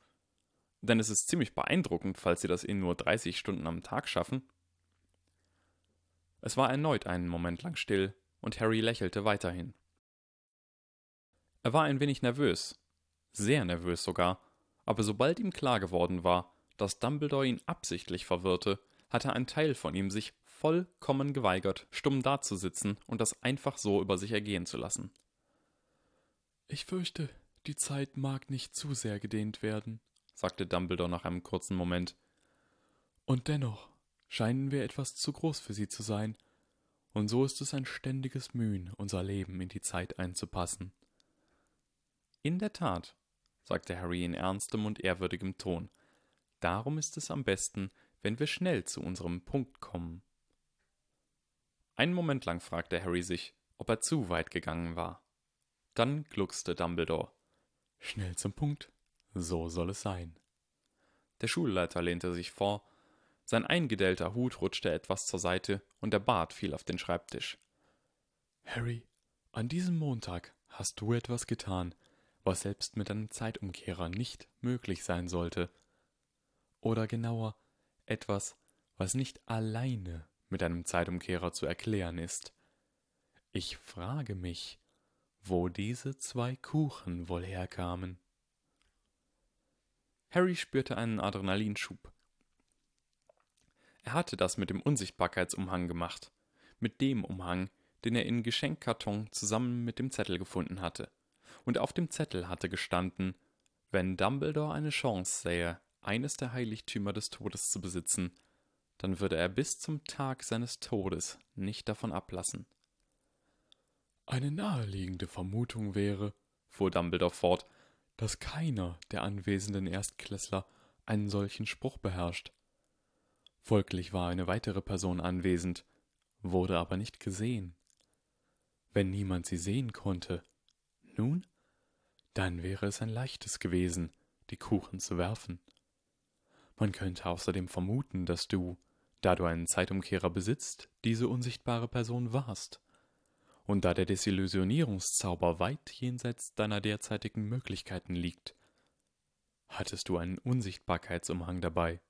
Denn es ist ziemlich beeindruckend, falls Sie das in nur 30 Stunden am Tag schaffen. Es war erneut einen Moment lang still, und Harry lächelte weiterhin. Er war ein wenig nervös, sehr nervös sogar, aber sobald ihm klar geworden war, dass Dumbledore ihn absichtlich verwirrte, hatte ein Teil von ihm sich vollkommen geweigert, stumm dazusitzen und das einfach so über sich ergehen zu lassen. Ich fürchte, die Zeit mag nicht zu sehr gedehnt werden, sagte Dumbledore nach einem kurzen Moment. Und dennoch scheinen wir etwas zu groß für sie zu sein, und so ist es ein ständiges Mühen, unser Leben in die Zeit einzupassen. In der Tat, sagte Harry in ernstem und ehrwürdigem Ton. Darum ist es am besten, wenn wir schnell zu unserem Punkt kommen. Einen Moment lang fragte Harry sich, ob er zu weit gegangen war. Dann gluckste Dumbledore. Schnell zum Punkt. So soll es sein. Der Schulleiter lehnte sich vor, sein eingedellter Hut rutschte etwas zur Seite und der Bart fiel auf den Schreibtisch. Harry, an diesem Montag hast du etwas getan, was selbst mit einem Zeitumkehrer nicht möglich sein sollte. Oder genauer, etwas, was nicht alleine mit einem Zeitumkehrer zu erklären ist. Ich frage mich, wo diese zwei Kuchen wohl herkamen. Harry spürte einen Adrenalinschub. Er hatte das mit dem Unsichtbarkeitsumhang gemacht, mit dem Umhang, den er in Geschenkkarton zusammen mit dem Zettel gefunden hatte. Und auf dem Zettel hatte gestanden, wenn Dumbledore eine Chance sähe, eines der Heiligtümer des Todes zu besitzen, dann würde er bis zum Tag seines Todes nicht davon ablassen. Eine naheliegende Vermutung wäre, fuhr Dumbledore fort, dass keiner der anwesenden Erstklässler einen solchen Spruch beherrscht. Folglich war eine weitere Person anwesend, wurde aber nicht gesehen. Wenn niemand sie sehen konnte, nun, dann wäre es ein leichtes gewesen, die Kuchen zu werfen. Man könnte außerdem vermuten, dass du, da du einen Zeitumkehrer besitzt, diese unsichtbare Person warst. Und da der Desillusionierungszauber weit jenseits deiner derzeitigen Möglichkeiten liegt, hattest du einen Unsichtbarkeitsumhang dabei.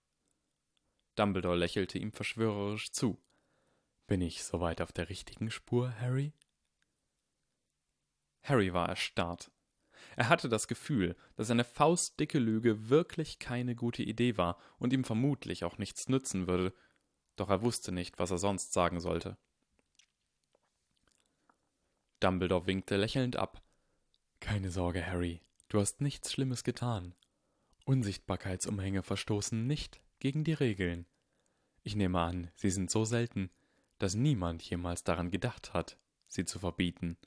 Dumbledore lächelte ihm verschwörerisch zu. Bin ich soweit auf der richtigen Spur, Harry? Harry war erstarrt. Er hatte das Gefühl, dass eine faustdicke Lüge wirklich keine gute Idee war und ihm vermutlich auch nichts nützen würde, doch er wusste nicht, was er sonst sagen sollte. Dumbledore winkte lächelnd ab. Keine Sorge, Harry, du hast nichts Schlimmes getan. Unsichtbarkeitsumhänge verstoßen nicht gegen die Regeln. Ich nehme an, sie sind so selten, dass niemand jemals daran gedacht hat, sie zu verbieten.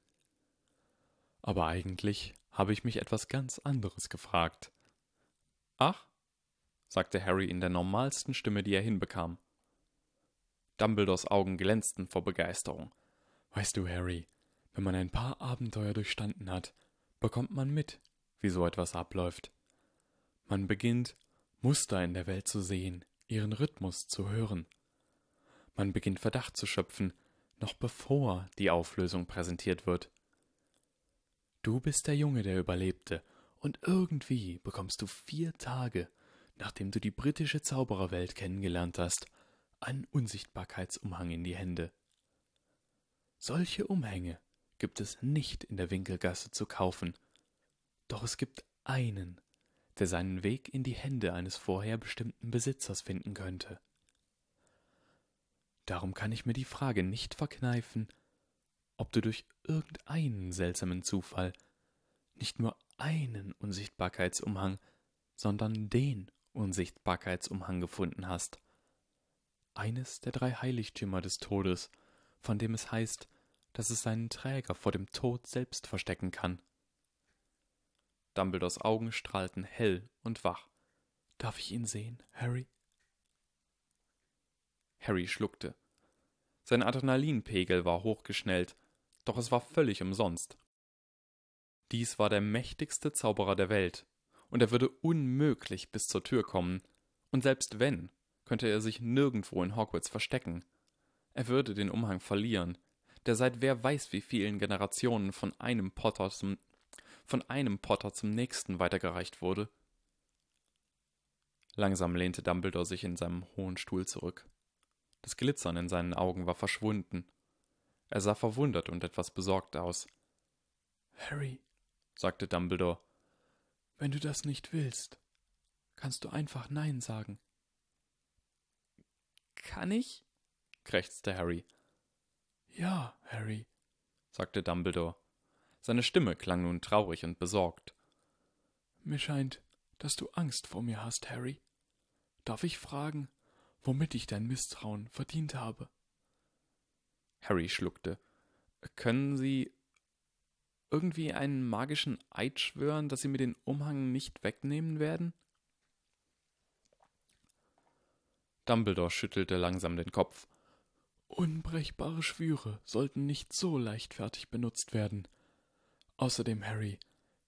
Aber eigentlich habe ich mich etwas ganz anderes gefragt. Ach? sagte Harry in der normalsten Stimme, die er hinbekam. Dumbledores Augen glänzten vor Begeisterung. Weißt du, Harry, wenn man ein paar Abenteuer durchstanden hat, bekommt man mit, wie so etwas abläuft. Man beginnt, Muster in der Welt zu sehen, ihren Rhythmus zu hören. Man beginnt Verdacht zu schöpfen, noch bevor die Auflösung präsentiert wird. Du bist der Junge, der überlebte, und irgendwie bekommst du vier Tage, nachdem du die britische Zaubererwelt kennengelernt hast, einen Unsichtbarkeitsumhang in die Hände. Solche Umhänge gibt es nicht in der Winkelgasse zu kaufen, doch es gibt einen, der seinen Weg in die Hände eines vorher bestimmten Besitzers finden könnte. Darum kann ich mir die Frage nicht verkneifen, ob du durch irgendeinen seltsamen Zufall nicht nur einen Unsichtbarkeitsumhang, sondern den Unsichtbarkeitsumhang gefunden hast. Eines der drei Heiligtümer des Todes, von dem es heißt, dass es seinen Träger vor dem Tod selbst verstecken kann. Dumbledores Augen strahlten hell und wach. Darf ich ihn sehen, Harry? Harry schluckte. Sein Adrenalinpegel war hochgeschnellt, doch es war völlig umsonst. Dies war der mächtigste Zauberer der Welt, und er würde unmöglich bis zur Tür kommen, und selbst wenn, könnte er sich nirgendwo in Hogwarts verstecken. Er würde den Umhang verlieren, der seit wer weiß wie vielen Generationen von einem Potter zum von einem Potter zum nächsten weitergereicht wurde. Langsam lehnte Dumbledore sich in seinem hohen Stuhl zurück. Das Glitzern in seinen Augen war verschwunden. Er sah verwundert und etwas besorgt aus. Harry, sagte Dumbledore, wenn du das nicht willst, kannst du einfach Nein sagen. Kann ich? krächzte Harry. Ja, Harry, sagte Dumbledore. Seine Stimme klang nun traurig und besorgt. Mir scheint, dass du Angst vor mir hast, Harry. Darf ich fragen, womit ich dein Misstrauen verdient habe? Harry schluckte. Können Sie irgendwie einen magischen Eid schwören, dass Sie mir den Umhang nicht wegnehmen werden? Dumbledore schüttelte langsam den Kopf. Unbrechbare Schwüre sollten nicht so leichtfertig benutzt werden. Außerdem, Harry,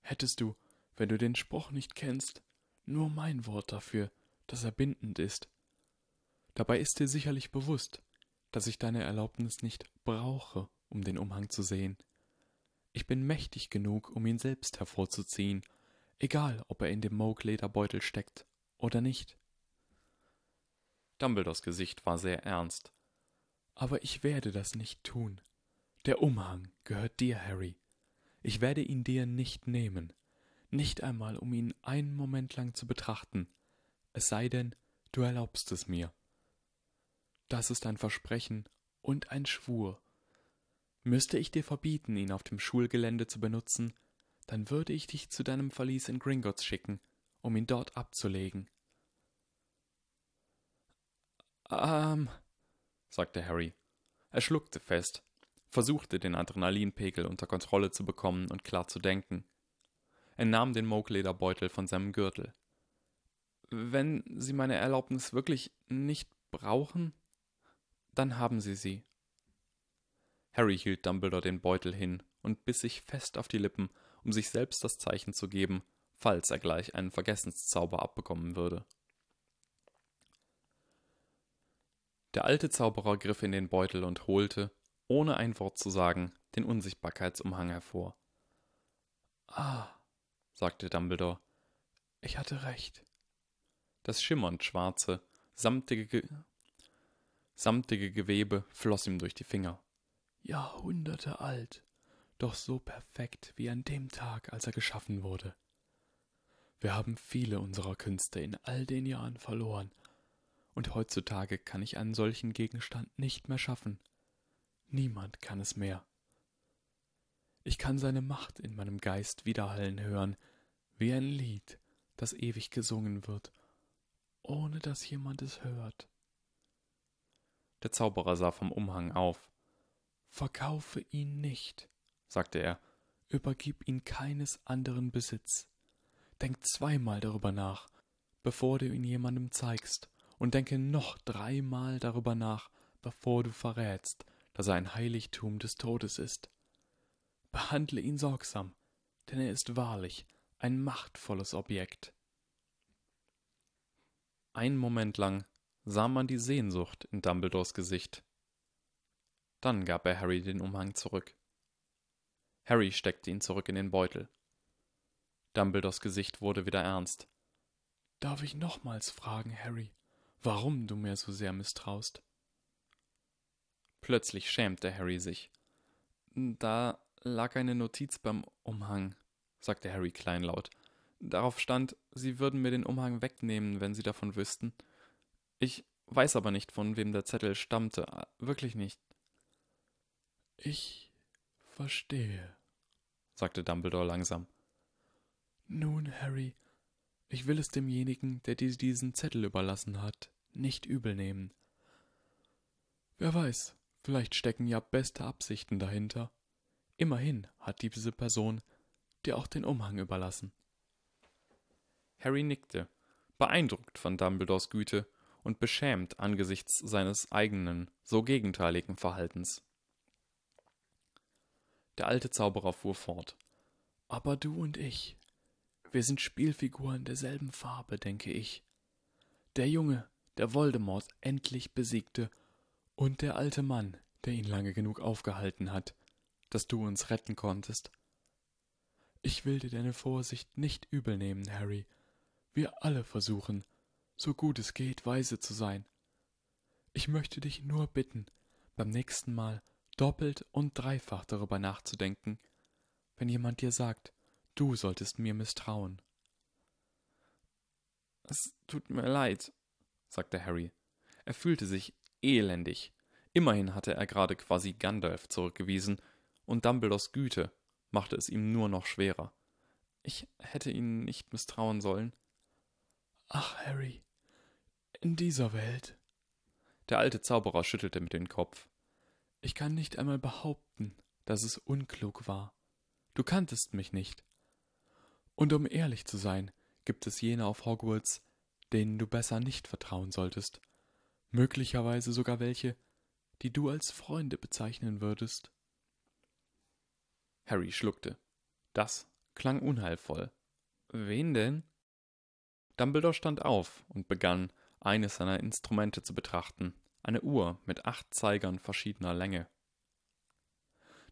hättest du, wenn du den Spruch nicht kennst, nur mein Wort dafür, dass er bindend ist. Dabei ist dir sicherlich bewusst, dass ich deine Erlaubnis nicht brauche, um den Umhang zu sehen. Ich bin mächtig genug, um ihn selbst hervorzuziehen, egal ob er in dem Moog-Lederbeutel steckt oder nicht. Dumbledores Gesicht war sehr ernst. Aber ich werde das nicht tun. Der Umhang gehört dir, Harry. Ich werde ihn dir nicht nehmen, nicht einmal um ihn einen Moment lang zu betrachten, es sei denn, du erlaubst es mir. Das ist ein Versprechen und ein Schwur. Müsste ich dir verbieten, ihn auf dem Schulgelände zu benutzen, dann würde ich dich zu deinem Verlies in Gringotts schicken, um ihn dort abzulegen. Ähm, sagte Harry. Er schluckte fest, versuchte den Adrenalinpegel unter Kontrolle zu bekommen und klar zu denken. Er nahm den Moog-Lederbeutel von seinem Gürtel. Wenn Sie meine Erlaubnis wirklich nicht brauchen, dann haben Sie sie. Harry hielt Dumbledore den Beutel hin und biss sich fest auf die Lippen, um sich selbst das Zeichen zu geben, falls er gleich einen Vergessenszauber abbekommen würde. Der alte Zauberer griff in den Beutel und holte, ohne ein Wort zu sagen, den Unsichtbarkeitsumhang hervor. Ah, sagte Dumbledore, ich hatte recht. Das schimmernd schwarze, samtige, Ge samtige Gewebe floss ihm durch die Finger. Jahrhunderte alt, doch so perfekt wie an dem Tag, als er geschaffen wurde. Wir haben viele unserer Künste in all den Jahren verloren, und heutzutage kann ich einen solchen Gegenstand nicht mehr schaffen. Niemand kann es mehr. Ich kann seine Macht in meinem Geist widerhallen hören, wie ein Lied, das ewig gesungen wird, ohne dass jemand es hört. Der Zauberer sah vom Umhang auf. Verkaufe ihn nicht, sagte er, übergib ihn keines anderen Besitz. Denk zweimal darüber nach, bevor du ihn jemandem zeigst, und denke noch dreimal darüber nach, bevor du verrätst, dass er ein Heiligtum des Todes ist. Behandle ihn sorgsam, denn er ist wahrlich ein machtvolles Objekt. Einen Moment lang sah man die Sehnsucht in Dumbledores Gesicht. Dann gab er Harry den Umhang zurück. Harry steckte ihn zurück in den Beutel. Dumbledores Gesicht wurde wieder ernst. Darf ich nochmals fragen, Harry, warum du mir so sehr misstraust? Plötzlich schämte Harry sich. Da lag eine Notiz beim Umhang, sagte Harry kleinlaut. Darauf stand, sie würden mir den Umhang wegnehmen, wenn sie davon wüssten. Ich weiß aber nicht, von wem der Zettel stammte. Wirklich nicht. Ich verstehe, sagte Dumbledore langsam. Nun, Harry, ich will es demjenigen, der dir diesen Zettel überlassen hat, nicht übel nehmen. Wer weiß, vielleicht stecken ja beste Absichten dahinter. Immerhin hat diese Person dir auch den Umhang überlassen. Harry nickte, beeindruckt von Dumbledores Güte und beschämt angesichts seines eigenen, so gegenteiligen Verhaltens. Der alte Zauberer fuhr fort. Aber du und ich, wir sind Spielfiguren derselben Farbe, denke ich. Der Junge, der Voldemort endlich besiegte, und der alte Mann, der ihn lange genug aufgehalten hat, dass du uns retten konntest. Ich will dir deine Vorsicht nicht übel nehmen, Harry. Wir alle versuchen, so gut es geht, weise zu sein. Ich möchte dich nur bitten, beim nächsten Mal doppelt und dreifach darüber nachzudenken, wenn jemand dir sagt, du solltest mir misstrauen. Es tut mir leid, sagte Harry. Er fühlte sich elendig. Immerhin hatte er gerade quasi Gandalf zurückgewiesen, und Dumbledores Güte machte es ihm nur noch schwerer. Ich hätte ihnen nicht misstrauen sollen. Ach, Harry, in dieser Welt. Der alte Zauberer schüttelte mit dem Kopf. Ich kann nicht einmal behaupten, dass es unklug war. Du kanntest mich nicht. Und um ehrlich zu sein, gibt es jene auf Hogwarts, denen du besser nicht vertrauen solltest. Möglicherweise sogar welche, die du als Freunde bezeichnen würdest. Harry schluckte. Das klang unheilvoll. Wen denn? Dumbledore stand auf und begann, eines seiner Instrumente zu betrachten, eine Uhr mit acht Zeigern verschiedener Länge.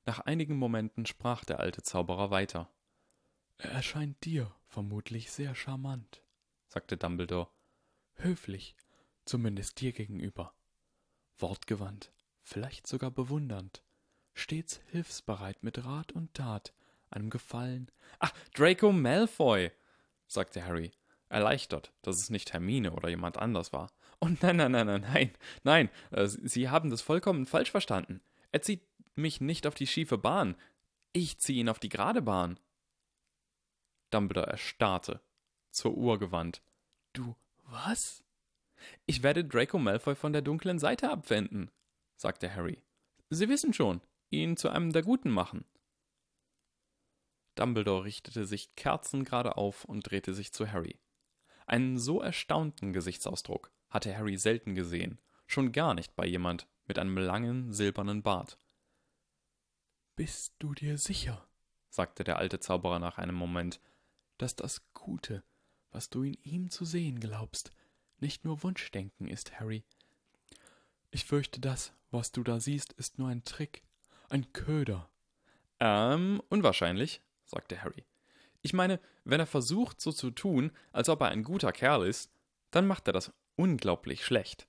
Nach einigen Momenten sprach der alte Zauberer weiter. Er erscheint dir vermutlich sehr charmant, sagte Dumbledore. Höflich, zumindest dir gegenüber. Wortgewandt, vielleicht sogar bewundernd, stets hilfsbereit mit Rat und Tat, einem Gefallen. Ach, Draco Malfoy, sagte Harry, erleichtert, dass es nicht Hermine oder jemand anders war. Oh nein, nein, nein, nein, nein, nein, äh, Sie haben das vollkommen falsch verstanden. Er zieht mich nicht auf die schiefe Bahn. Ich ziehe ihn auf die gerade Bahn. Dumbledore erstarrte, zur Uhr gewandt. Du was? Ich werde Draco Malfoy von der dunklen Seite abwenden, sagte Harry. Sie wissen schon, ihn zu einem der Guten machen. Dumbledore richtete sich kerzengerade auf und drehte sich zu Harry. Einen so erstaunten Gesichtsausdruck hatte Harry selten gesehen, schon gar nicht bei jemand mit einem langen silbernen Bart. Bist du dir sicher, sagte der alte Zauberer nach einem Moment, dass das Gute, was du in ihm zu sehen glaubst, nicht nur Wunschdenken ist, Harry. Ich fürchte, das, was du da siehst, ist nur ein Trick, ein Köder. Ähm, unwahrscheinlich, sagte Harry. Ich meine, wenn er versucht, so zu tun, als ob er ein guter Kerl ist, dann macht er das unglaublich schlecht.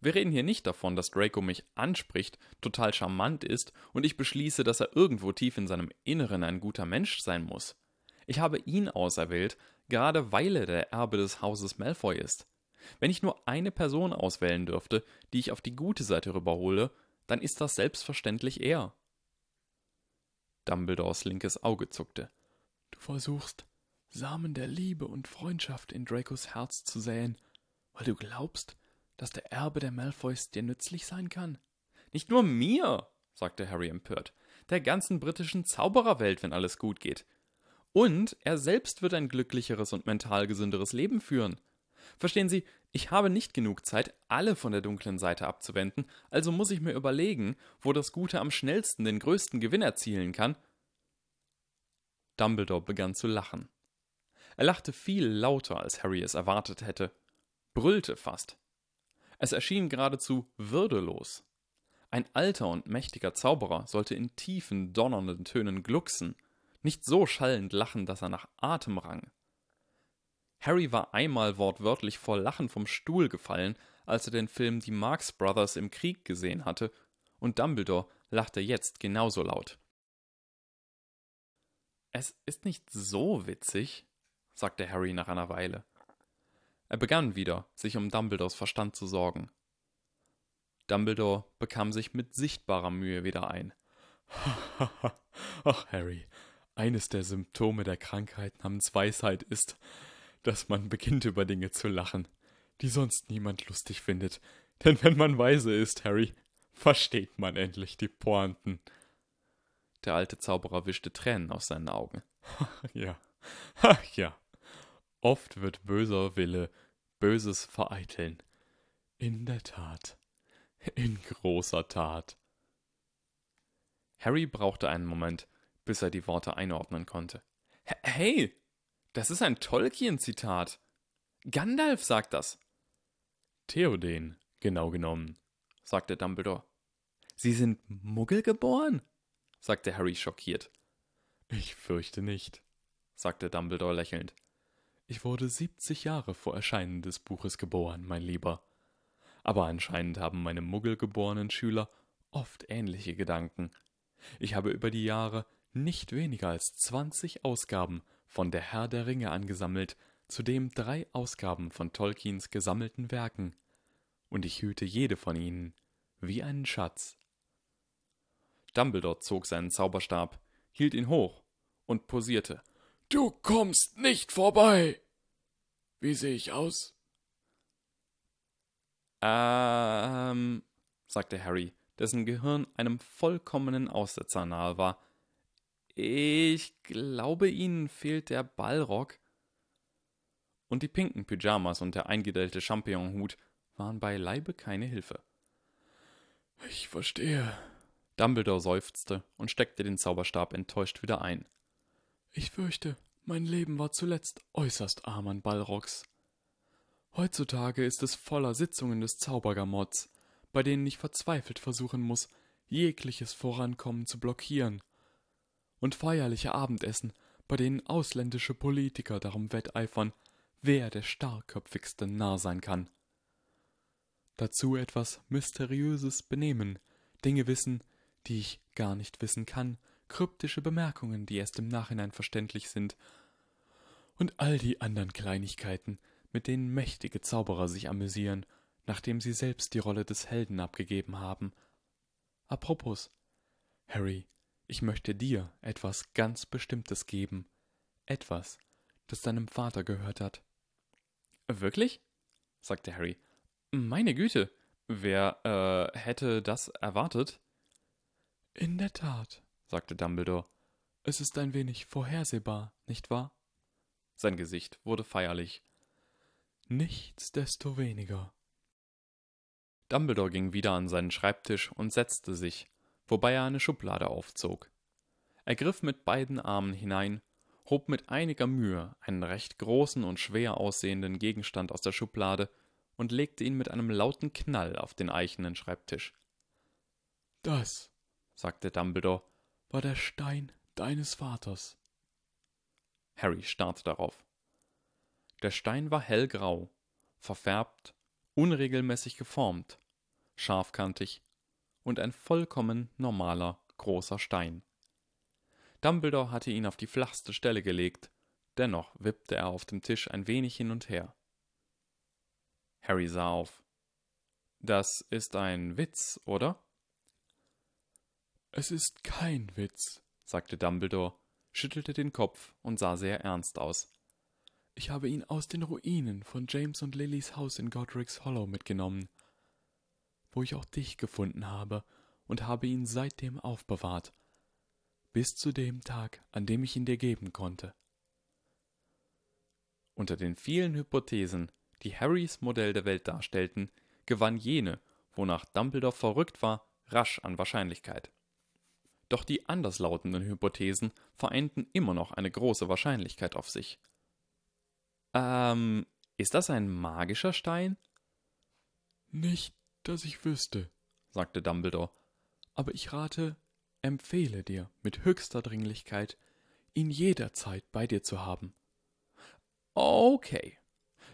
Wir reden hier nicht davon, dass Draco mich anspricht, total charmant ist und ich beschließe, dass er irgendwo tief in seinem Inneren ein guter Mensch sein muss. Ich habe ihn auserwählt, gerade weil er der Erbe des Hauses Malfoy ist. Wenn ich nur eine Person auswählen dürfte, die ich auf die gute Seite rüberhole, dann ist das selbstverständlich er. Dumbledores linkes Auge zuckte. Du versuchst, Samen der Liebe und Freundschaft in Dracos Herz zu säen, weil du glaubst, dass der Erbe der Malfoys dir nützlich sein kann? Nicht nur mir, sagte Harry empört, der ganzen britischen Zaubererwelt, wenn alles gut geht. Und er selbst wird ein glücklicheres und mental gesünderes Leben führen. Verstehen Sie, ich habe nicht genug Zeit, alle von der dunklen Seite abzuwenden, also muss ich mir überlegen, wo das Gute am schnellsten den größten Gewinn erzielen kann. Dumbledore begann zu lachen. Er lachte viel lauter, als Harry es erwartet hätte, brüllte fast. Es erschien geradezu würdelos. Ein alter und mächtiger Zauberer sollte in tiefen, donnernden Tönen glucksen, nicht so schallend lachen, dass er nach Atem rang. Harry war einmal wortwörtlich vor Lachen vom Stuhl gefallen, als er den Film Die Marx Brothers im Krieg gesehen hatte, und Dumbledore lachte jetzt genauso laut. Es ist nicht so witzig, sagte Harry nach einer Weile. Er begann wieder, sich um Dumbledores Verstand zu sorgen. Dumbledore bekam sich mit sichtbarer Mühe wieder ein. Ach, Harry, eines der Symptome der Krankheit namens Weisheit ist, dass man beginnt über Dinge zu lachen, die sonst niemand lustig findet. Denn wenn man weise ist, Harry, versteht man endlich die Pointen. Der alte Zauberer wischte Tränen aus seinen Augen. ja, ach ja. Oft wird böser Wille Böses vereiteln. In der Tat. In großer Tat. Harry brauchte einen Moment, bis er die Worte einordnen konnte. Hey, das ist ein Tolkien-Zitat. Gandalf sagt das. Theoden, genau genommen, sagte Dumbledore. Sie sind Muggel geboren? sagte Harry schockiert. Ich fürchte nicht, sagte Dumbledore lächelnd. Ich wurde siebzig Jahre vor Erscheinen des Buches geboren, mein Lieber. Aber anscheinend haben meine muggelgeborenen Schüler oft ähnliche Gedanken. Ich habe über die Jahre nicht weniger als zwanzig Ausgaben von Der Herr der Ringe angesammelt, zudem drei Ausgaben von Tolkiens gesammelten Werken, und ich hüte jede von ihnen wie einen Schatz. Dumbledore zog seinen Zauberstab, hielt ihn hoch und posierte. Du kommst nicht vorbei. Wie sehe ich aus? Ähm, sagte Harry, dessen Gehirn einem vollkommenen Aussetzer nahe war. Ich glaube, Ihnen fehlt der Ballrock. Und die pinken Pyjamas und der eingedellte Champignonhut waren beileibe keine Hilfe. Ich verstehe. Dumbledore seufzte und steckte den Zauberstab enttäuscht wieder ein. Ich fürchte, mein Leben war zuletzt äußerst arm an Ballrocks. Heutzutage ist es voller Sitzungen des Zaubergamotts, bei denen ich verzweifelt versuchen muss, jegliches Vorankommen zu blockieren, und feierliche Abendessen, bei denen ausländische Politiker darum wetteifern, wer der starkköpfigste Narr sein kann. Dazu etwas mysteriöses Benehmen, Dinge wissen, die ich gar nicht wissen kann, kryptische Bemerkungen, die erst im Nachhinein verständlich sind, und all die anderen Kleinigkeiten, mit denen mächtige Zauberer sich amüsieren, nachdem sie selbst die Rolle des Helden abgegeben haben. Apropos, Harry, ich möchte dir etwas ganz Bestimmtes geben, etwas, das deinem Vater gehört hat. Wirklich? sagte Harry. Meine Güte, wer äh, hätte das erwartet? In der Tat, sagte Dumbledore. Es ist ein wenig vorhersehbar, nicht wahr? Sein Gesicht wurde feierlich. Nichtsdestoweniger. Dumbledore ging wieder an seinen Schreibtisch und setzte sich, wobei er eine Schublade aufzog. Er griff mit beiden Armen hinein, hob mit einiger Mühe einen recht großen und schwer aussehenden Gegenstand aus der Schublade und legte ihn mit einem lauten Knall auf den eichenen Schreibtisch. Das, sagte Dumbledore, war der Stein deines Vaters. Harry starrte darauf. Der Stein war hellgrau, verfärbt, unregelmäßig geformt, scharfkantig und ein vollkommen normaler, großer Stein. Dumbledore hatte ihn auf die flachste Stelle gelegt, dennoch wippte er auf dem Tisch ein wenig hin und her. Harry sah auf. Das ist ein Witz, oder? Es ist kein Witz, sagte Dumbledore, schüttelte den Kopf und sah sehr ernst aus. Ich habe ihn aus den Ruinen von James und Lillys Haus in Godric's Hollow mitgenommen, wo ich auch dich gefunden habe, und habe ihn seitdem aufbewahrt, bis zu dem Tag, an dem ich ihn dir geben konnte. Unter den vielen Hypothesen, die Harrys Modell der Welt darstellten, gewann jene, wonach Dumbledore verrückt war, rasch an Wahrscheinlichkeit. Doch die anderslautenden Hypothesen vereinten immer noch eine große Wahrscheinlichkeit auf sich. Ähm, ist das ein magischer Stein? Nicht, dass ich wüsste, sagte Dumbledore, aber ich rate, empfehle dir mit höchster Dringlichkeit, ihn jederzeit bei dir zu haben. Okay.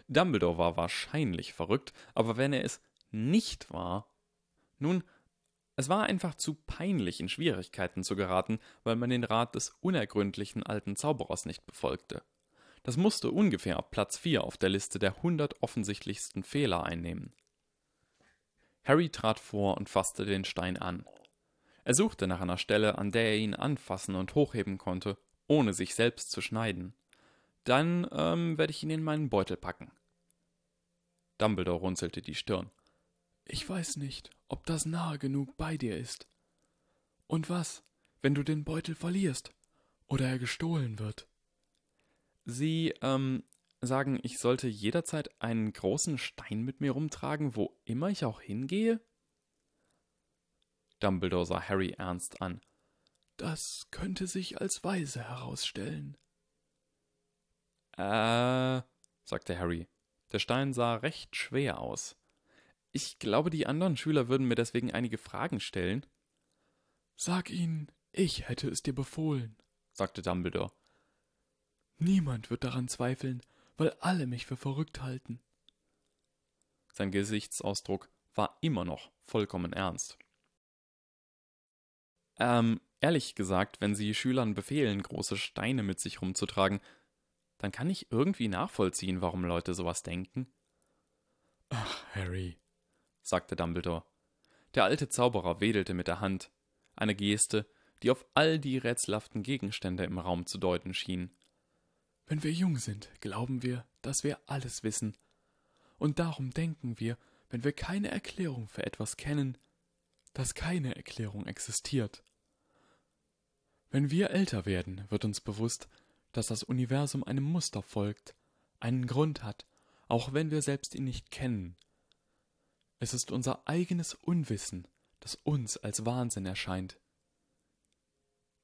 Dumbledore war wahrscheinlich verrückt, aber wenn er es nicht war. Nun, es war einfach zu peinlich, in Schwierigkeiten zu geraten, weil man den Rat des unergründlichen alten Zauberers nicht befolgte. Das musste ungefähr Platz 4 auf der Liste der 100 offensichtlichsten Fehler einnehmen. Harry trat vor und fasste den Stein an. Er suchte nach einer Stelle, an der er ihn anfassen und hochheben konnte, ohne sich selbst zu schneiden. Dann ähm, werde ich ihn in meinen Beutel packen. Dumbledore runzelte die Stirn. Ich weiß nicht, ob das nahe genug bei dir ist. Und was, wenn du den Beutel verlierst oder er gestohlen wird? Sie, ähm, sagen, ich sollte jederzeit einen großen Stein mit mir rumtragen, wo immer ich auch hingehe? Dumbledore sah Harry ernst an. Das könnte sich als weise herausstellen. Äh, sagte Harry. Der Stein sah recht schwer aus. Ich glaube, die anderen Schüler würden mir deswegen einige Fragen stellen. Sag ihnen, ich hätte es dir befohlen, sagte Dumbledore. Niemand wird daran zweifeln, weil alle mich für verrückt halten. Sein Gesichtsausdruck war immer noch vollkommen ernst. Ähm, ehrlich gesagt, wenn Sie Schülern befehlen, große Steine mit sich rumzutragen, dann kann ich irgendwie nachvollziehen, warum Leute sowas denken. Ach, Harry, sagte Dumbledore. Der alte Zauberer wedelte mit der Hand, eine Geste, die auf all die rätselhaften Gegenstände im Raum zu deuten schien. Wenn wir jung sind, glauben wir, dass wir alles wissen. Und darum denken wir, wenn wir keine Erklärung für etwas kennen, dass keine Erklärung existiert. Wenn wir älter werden, wird uns bewusst, dass das Universum einem Muster folgt, einen Grund hat, auch wenn wir selbst ihn nicht kennen Es ist unser eigenes Unwissen, das uns als Wahnsinn erscheint.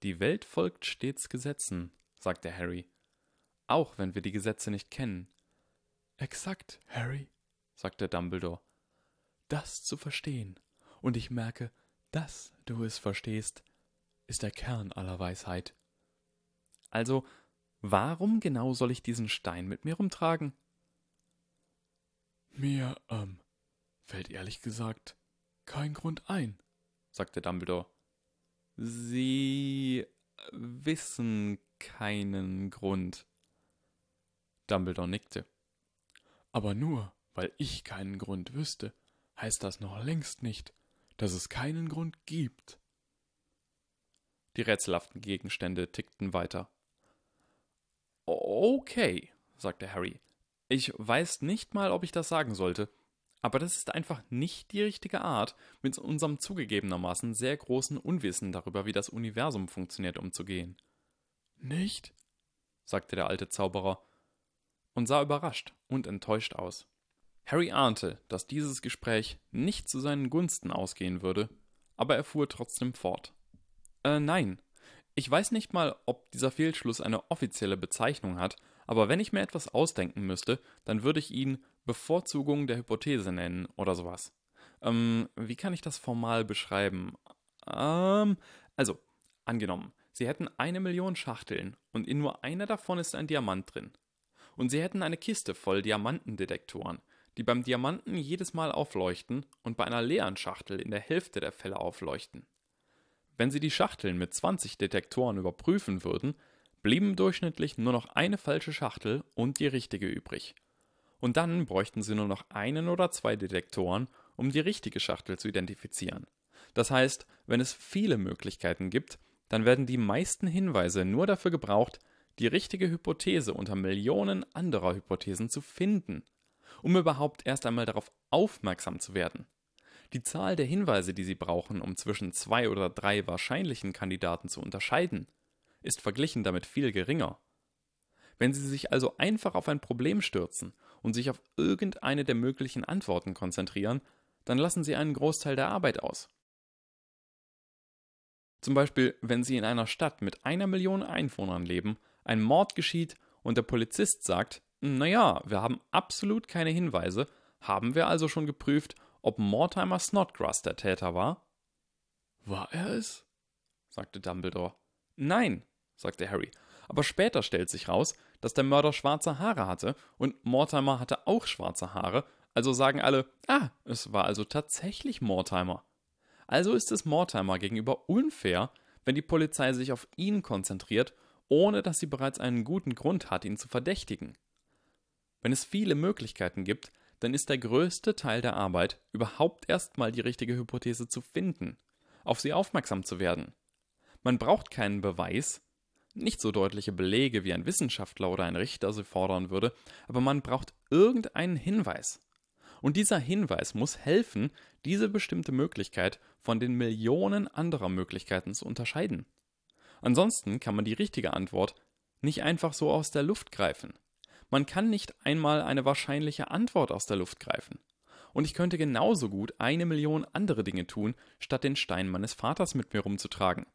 Die Welt folgt stets Gesetzen, sagte Harry, auch wenn wir die Gesetze nicht kennen. Exakt, Harry, sagte Dumbledore. Das zu verstehen, und ich merke, dass du es verstehst, ist der Kern aller Weisheit. Also, warum genau soll ich diesen Stein mit mir rumtragen? Mir, ähm, fällt ehrlich gesagt kein Grund ein, sagte Dumbledore. Sie wissen keinen Grund. Dumbledore nickte. Aber nur, weil ich keinen Grund wüsste, heißt das noch längst nicht, dass es keinen Grund gibt. Die rätselhaften Gegenstände tickten weiter. Okay, sagte Harry. Ich weiß nicht mal, ob ich das sagen sollte, aber das ist einfach nicht die richtige Art, mit unserem zugegebenermaßen sehr großen Unwissen darüber, wie das Universum funktioniert, umzugehen. Nicht? sagte der alte Zauberer und sah überrascht und enttäuscht aus. Harry ahnte, dass dieses Gespräch nicht zu seinen Gunsten ausgehen würde, aber er fuhr trotzdem fort. Äh, nein. Ich weiß nicht mal, ob dieser Fehlschluss eine offizielle Bezeichnung hat, aber wenn ich mir etwas ausdenken müsste, dann würde ich ihn Bevorzugung der Hypothese nennen oder sowas. Ähm, wie kann ich das formal beschreiben? Ähm, also, angenommen, Sie hätten eine Million Schachteln und in nur einer davon ist ein Diamant drin. Und Sie hätten eine Kiste voll Diamantendetektoren, die beim Diamanten jedes Mal aufleuchten und bei einer leeren Schachtel in der Hälfte der Fälle aufleuchten. Wenn Sie die Schachteln mit 20 Detektoren überprüfen würden, blieben durchschnittlich nur noch eine falsche Schachtel und die richtige übrig. Und dann bräuchten Sie nur noch einen oder zwei Detektoren, um die richtige Schachtel zu identifizieren. Das heißt, wenn es viele Möglichkeiten gibt, dann werden die meisten Hinweise nur dafür gebraucht, die richtige Hypothese unter Millionen anderer Hypothesen zu finden, um überhaupt erst einmal darauf aufmerksam zu werden. Die Zahl der Hinweise, die Sie brauchen, um zwischen zwei oder drei wahrscheinlichen Kandidaten zu unterscheiden, ist verglichen damit viel geringer. Wenn Sie sich also einfach auf ein Problem stürzen und sich auf irgendeine der möglichen Antworten konzentrieren, dann lassen Sie einen Großteil der Arbeit aus. Zum Beispiel, wenn Sie in einer Stadt mit einer Million Einwohnern leben, ein Mord geschieht und der Polizist sagt, naja, wir haben absolut keine Hinweise, haben wir also schon geprüft, ob Mortimer Snodgrass der Täter war? War er es? sagte Dumbledore. Nein, sagte Harry, aber später stellt sich raus, dass der Mörder schwarze Haare hatte und Mortimer hatte auch schwarze Haare, also sagen alle, ah, es war also tatsächlich Mortimer. Also ist es Mortimer gegenüber unfair, wenn die Polizei sich auf ihn konzentriert, ohne dass sie bereits einen guten Grund hat, ihn zu verdächtigen. Wenn es viele Möglichkeiten gibt, dann ist der größte Teil der Arbeit, überhaupt erstmal die richtige Hypothese zu finden, auf sie aufmerksam zu werden. Man braucht keinen Beweis, nicht so deutliche Belege wie ein Wissenschaftler oder ein Richter sie fordern würde, aber man braucht irgendeinen Hinweis. Und dieser Hinweis muss helfen, diese bestimmte Möglichkeit von den Millionen anderer Möglichkeiten zu unterscheiden. Ansonsten kann man die richtige Antwort nicht einfach so aus der Luft greifen. Man kann nicht einmal eine wahrscheinliche Antwort aus der Luft greifen. Und ich könnte genauso gut eine Million andere Dinge tun, statt den Stein meines Vaters mit mir rumzutragen.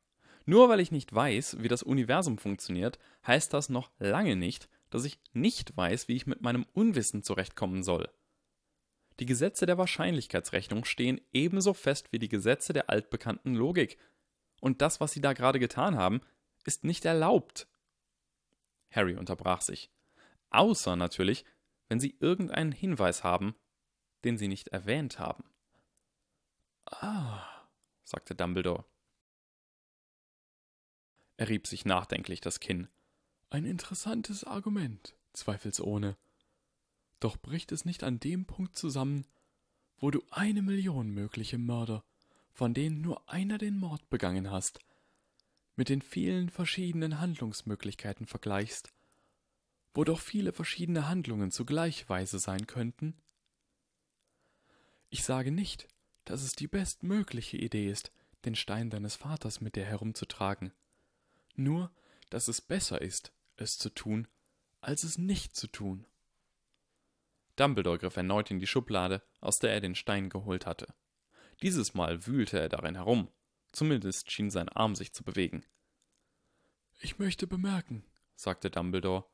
Nur weil ich nicht weiß, wie das Universum funktioniert, heißt das noch lange nicht, dass ich nicht weiß, wie ich mit meinem Unwissen zurechtkommen soll. Die Gesetze der Wahrscheinlichkeitsrechnung stehen ebenso fest wie die Gesetze der altbekannten Logik. Und das, was Sie da gerade getan haben, ist nicht erlaubt. Harry unterbrach sich. Außer natürlich, wenn Sie irgendeinen Hinweis haben, den Sie nicht erwähnt haben. Ah, sagte Dumbledore. Er rieb sich nachdenklich das Kinn. Ein interessantes Argument, zweifelsohne. Doch bricht es nicht an dem Punkt zusammen, wo du eine Million mögliche Mörder, von denen nur einer den Mord begangen hast, mit den vielen verschiedenen Handlungsmöglichkeiten vergleichst wo doch viele verschiedene Handlungen zugleich weise sein könnten? Ich sage nicht, dass es die bestmögliche Idee ist, den Stein deines Vaters mit dir herumzutragen, nur, dass es besser ist, es zu tun, als es nicht zu tun. Dumbledore griff erneut in die Schublade, aus der er den Stein geholt hatte. Dieses Mal wühlte er darin herum. Zumindest schien sein Arm sich zu bewegen. Ich möchte bemerken, sagte Dumbledore,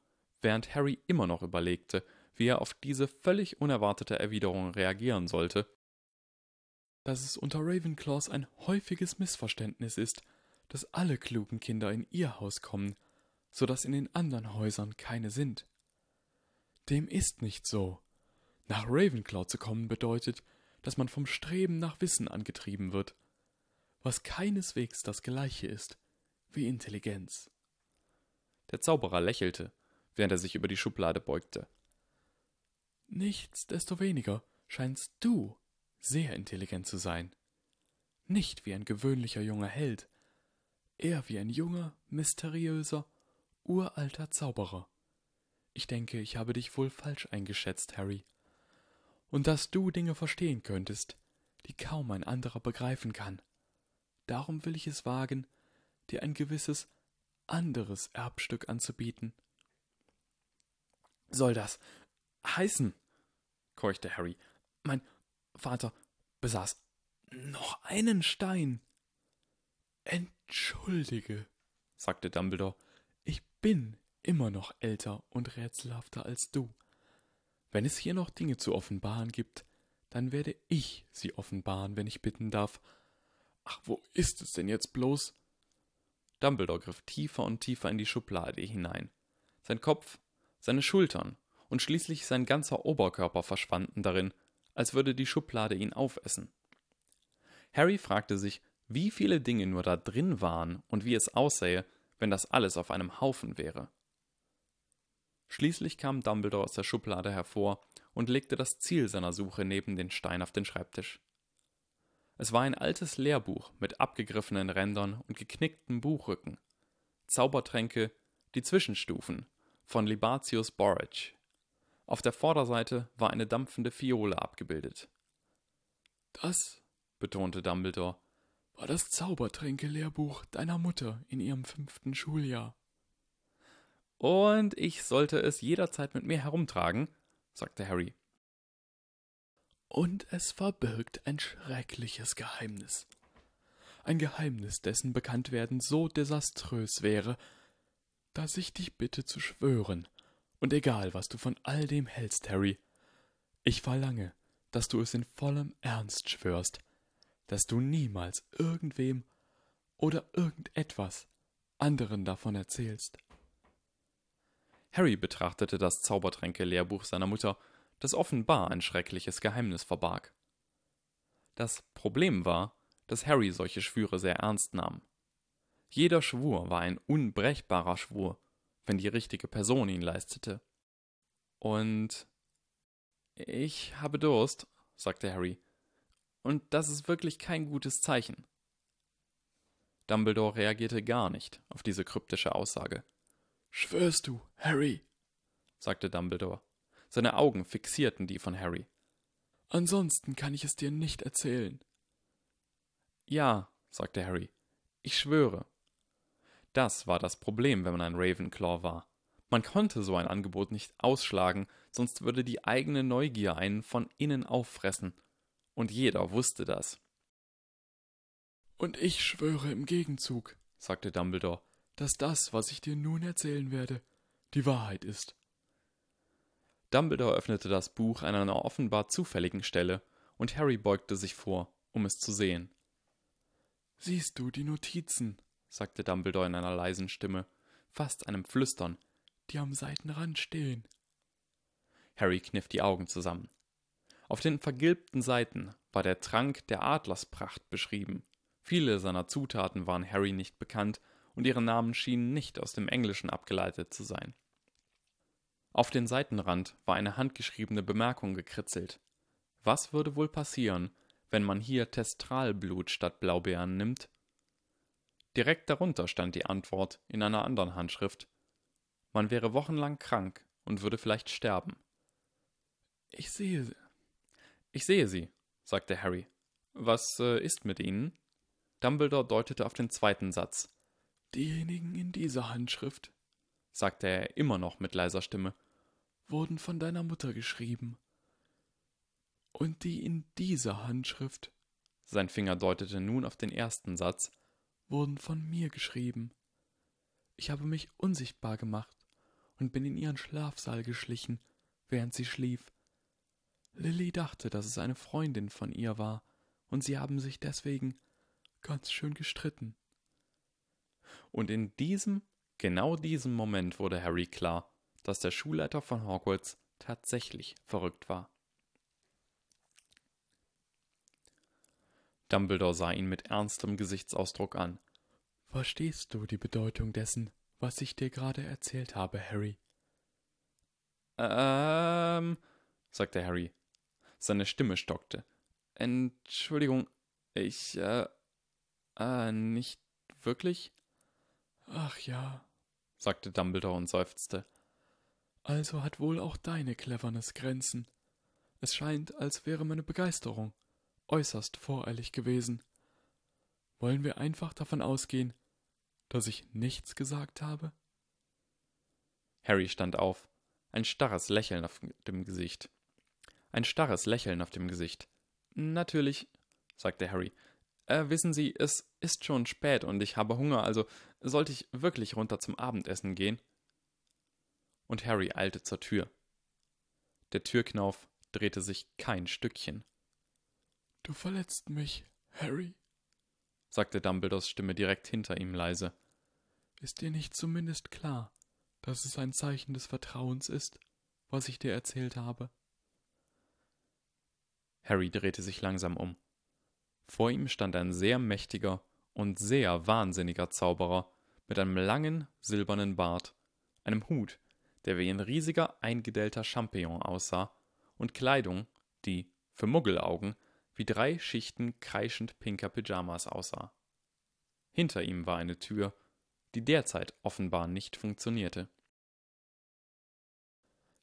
während Harry immer noch überlegte, wie er auf diese völlig unerwartete Erwiderung reagieren sollte, dass es unter Ravenclaws ein häufiges Missverständnis ist, dass alle klugen Kinder in ihr Haus kommen, so dass in den anderen Häusern keine sind. Dem ist nicht so. Nach Ravenclaw zu kommen bedeutet, dass man vom Streben nach Wissen angetrieben wird, was keineswegs das gleiche ist wie Intelligenz. Der Zauberer lächelte, während er sich über die Schublade beugte. Nichtsdestoweniger scheinst du sehr intelligent zu sein. Nicht wie ein gewöhnlicher junger Held, eher wie ein junger, mysteriöser, uralter Zauberer. Ich denke, ich habe dich wohl falsch eingeschätzt, Harry. Und dass du Dinge verstehen könntest, die kaum ein anderer begreifen kann. Darum will ich es wagen, dir ein gewisses anderes Erbstück anzubieten. Soll das heißen? keuchte Harry. Mein Vater besaß noch einen Stein. Entschuldige, sagte Dumbledore, ich bin immer noch älter und rätselhafter als du. Wenn es hier noch Dinge zu offenbaren gibt, dann werde ich sie offenbaren, wenn ich bitten darf. Ach, wo ist es denn jetzt bloß? Dumbledore griff tiefer und tiefer in die Schublade hinein. Sein Kopf, seine Schultern und schließlich sein ganzer Oberkörper verschwanden darin, als würde die Schublade ihn aufessen. Harry fragte sich, wie viele Dinge nur da drin waren und wie es aussähe, wenn das alles auf einem Haufen wäre. Schließlich kam Dumbledore aus der Schublade hervor und legte das Ziel seiner Suche neben den Stein auf den Schreibtisch. Es war ein altes Lehrbuch mit abgegriffenen Rändern und geknicktem Buchrücken. Zaubertränke, die Zwischenstufen von Libatius Borage. Auf der Vorderseite war eine dampfende Fiole abgebildet. Das, betonte Dumbledore, war das Zaubertränke-Lehrbuch deiner Mutter in ihrem fünften Schuljahr. Und ich sollte es jederzeit mit mir herumtragen, sagte Harry. Und es verbirgt ein schreckliches Geheimnis. Ein Geheimnis, dessen Bekanntwerden so desaströs wäre, dass ich dich bitte zu schwören, und egal, was du von all dem hältst, Harry, ich verlange, dass du es in vollem Ernst schwörst, dass du niemals irgendwem oder irgendetwas anderen davon erzählst. Harry betrachtete das Zaubertränke-Lehrbuch seiner Mutter, das offenbar ein schreckliches Geheimnis verbarg. Das Problem war, dass Harry solche Schwüre sehr ernst nahm. Jeder Schwur war ein unbrechbarer Schwur, wenn die richtige Person ihn leistete. Und ich habe Durst, sagte Harry, und das ist wirklich kein gutes Zeichen. Dumbledore reagierte gar nicht auf diese kryptische Aussage. Schwörst du, Harry? sagte Dumbledore. Seine Augen fixierten die von Harry. Ansonsten kann ich es dir nicht erzählen. Ja, sagte Harry, ich schwöre. Das war das Problem, wenn man ein Ravenclaw war. Man konnte so ein Angebot nicht ausschlagen, sonst würde die eigene Neugier einen von innen auffressen. Und jeder wusste das. Und ich schwöre im Gegenzug, sagte Dumbledore, dass das, was ich dir nun erzählen werde, die Wahrheit ist. Dumbledore öffnete das Buch an einer offenbar zufälligen Stelle, und Harry beugte sich vor, um es zu sehen. Siehst du die Notizen? sagte Dumbledore in einer leisen Stimme, fast einem Flüstern, die am Seitenrand stehen. Harry kniff die Augen zusammen. Auf den vergilbten Seiten war der Trank der Adlerspracht beschrieben. Viele seiner Zutaten waren Harry nicht bekannt, und ihre Namen schienen nicht aus dem Englischen abgeleitet zu sein. Auf den Seitenrand war eine handgeschriebene Bemerkung gekritzelt. Was würde wohl passieren, wenn man hier Testralblut statt Blaubeeren nimmt? Direkt darunter stand die Antwort in einer anderen Handschrift. Man wäre wochenlang krank und würde vielleicht sterben. Ich sehe. Ich sehe sie, sagte Harry. Was äh, ist mit Ihnen? Dumbledore deutete auf den zweiten Satz. Diejenigen in dieser Handschrift, sagte er immer noch mit leiser Stimme, wurden von deiner Mutter geschrieben, Und die in dieser Handschrift, sein Finger deutete nun auf den ersten Satz, wurden von mir geschrieben. Ich habe mich unsichtbar gemacht und bin in ihren Schlafsaal geschlichen, während sie schlief. Lilly dachte, dass es eine Freundin von ihr war, und sie haben sich deswegen ganz schön gestritten. Und in diesem, genau diesem Moment wurde Harry klar, dass der Schulleiter von Hogwarts tatsächlich verrückt war. Dumbledore sah ihn mit ernstem Gesichtsausdruck an. Verstehst du die Bedeutung dessen, was ich dir gerade erzählt habe, Harry? Ähm, sagte Harry. Seine Stimme stockte. Entschuldigung, ich, äh, äh, nicht wirklich? Ach ja, sagte Dumbledore und seufzte. Also hat wohl auch deine Cleverness Grenzen. Es scheint, als wäre meine Begeisterung äußerst voreilig gewesen. Wollen wir einfach davon ausgehen, dass ich nichts gesagt habe? Harry stand auf, ein starres Lächeln auf dem Gesicht. Ein starres Lächeln auf dem Gesicht. Natürlich, sagte Harry. Äh, wissen Sie, es ist schon spät und ich habe Hunger, also sollte ich wirklich runter zum Abendessen gehen? Und Harry eilte zur Tür. Der Türknauf drehte sich kein Stückchen. Du verletzt mich, Harry, sagte Dumbledores Stimme direkt hinter ihm leise. Ist dir nicht zumindest klar, dass es ein Zeichen des Vertrauens ist, was ich dir erzählt habe? Harry drehte sich langsam um. Vor ihm stand ein sehr mächtiger und sehr wahnsinniger Zauberer mit einem langen silbernen Bart, einem Hut, der wie ein riesiger eingedellter Champignon aussah, und Kleidung, die, für Muggelaugen, wie drei Schichten kreischend pinker Pyjamas aussah. Hinter ihm war eine Tür, die derzeit offenbar nicht funktionierte.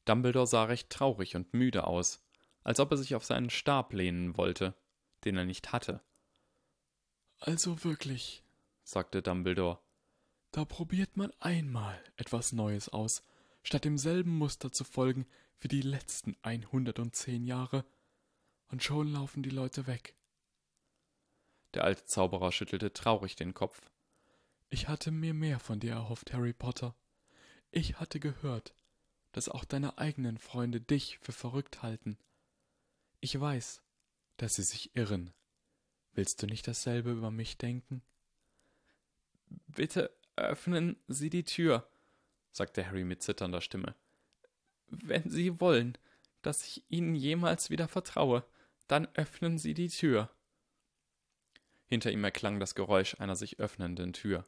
Dumbledore sah recht traurig und müde aus, als ob er sich auf seinen Stab lehnen wollte, den er nicht hatte. Also wirklich, sagte Dumbledore, da probiert man einmal etwas Neues aus, statt demselben Muster zu folgen wie die letzten einhundertundzehn Jahre, und schon laufen die Leute weg. Der alte Zauberer schüttelte traurig den Kopf. Ich hatte mir mehr von dir erhofft, Harry Potter. Ich hatte gehört, dass auch deine eigenen Freunde dich für verrückt halten. Ich weiß, dass sie sich irren. Willst du nicht dasselbe über mich denken? Bitte öffnen Sie die Tür, sagte Harry mit zitternder Stimme. Wenn Sie wollen, dass ich Ihnen jemals wieder vertraue, dann öffnen Sie die Tür. Hinter ihm erklang das Geräusch einer sich öffnenden Tür.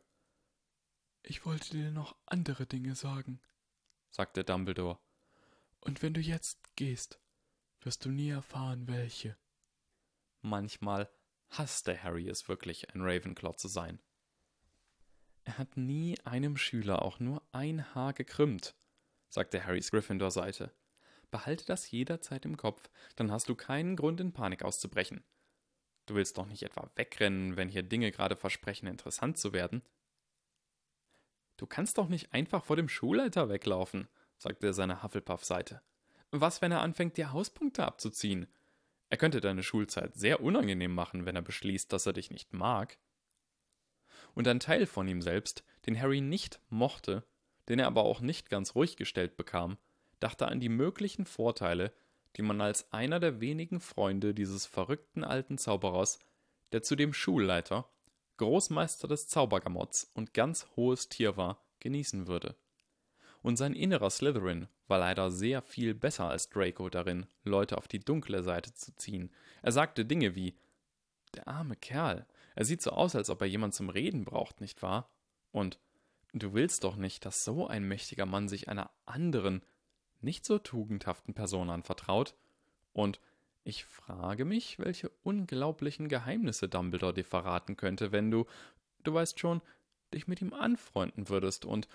Ich wollte dir noch andere Dinge sagen, sagte Dumbledore. Und wenn du jetzt gehst, wirst du nie erfahren, welche. Manchmal hasste Harry es wirklich, ein Ravenclaw zu sein. Er hat nie einem Schüler auch nur ein Haar gekrümmt, sagte Harrys Gryffindor-Seite. Behalte das jederzeit im Kopf, dann hast du keinen Grund in Panik auszubrechen. Du willst doch nicht etwa wegrennen, wenn hier Dinge gerade versprechen, interessant zu werden? Du kannst doch nicht einfach vor dem Schulleiter weglaufen, sagte seine Hufflepuff-Seite. Was, wenn er anfängt, dir Hauspunkte abzuziehen? Er könnte deine Schulzeit sehr unangenehm machen, wenn er beschließt, dass er dich nicht mag. Und ein Teil von ihm selbst, den Harry nicht mochte, den er aber auch nicht ganz ruhig gestellt bekam, dachte an die möglichen Vorteile, die man als einer der wenigen Freunde dieses verrückten alten Zauberers, der zudem Schulleiter, Großmeister des Zaubergamotts und ganz hohes Tier war, genießen würde. Und sein innerer Slytherin war leider sehr viel besser als Draco darin, Leute auf die dunkle Seite zu ziehen. Er sagte Dinge wie Der arme Kerl, er sieht so aus, als ob er jemand zum Reden braucht, nicht wahr? Und Du willst doch nicht, dass so ein mächtiger Mann sich einer anderen, nicht so tugendhaften Person anvertraut? Und ich frage mich, welche unglaublichen Geheimnisse Dumbledore dir verraten könnte, wenn du, du weißt schon, dich mit ihm anfreunden würdest und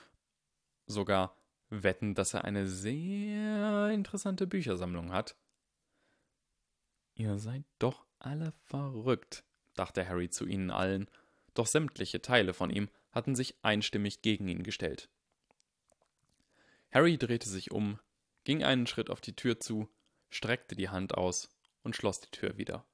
sogar wetten, dass er eine sehr interessante Büchersammlung hat. Ihr seid doch alle verrückt, dachte Harry zu ihnen allen, doch sämtliche Teile von ihm hatten sich einstimmig gegen ihn gestellt. Harry drehte sich um, ging einen Schritt auf die Tür zu, streckte die Hand aus und schloss die Tür wieder.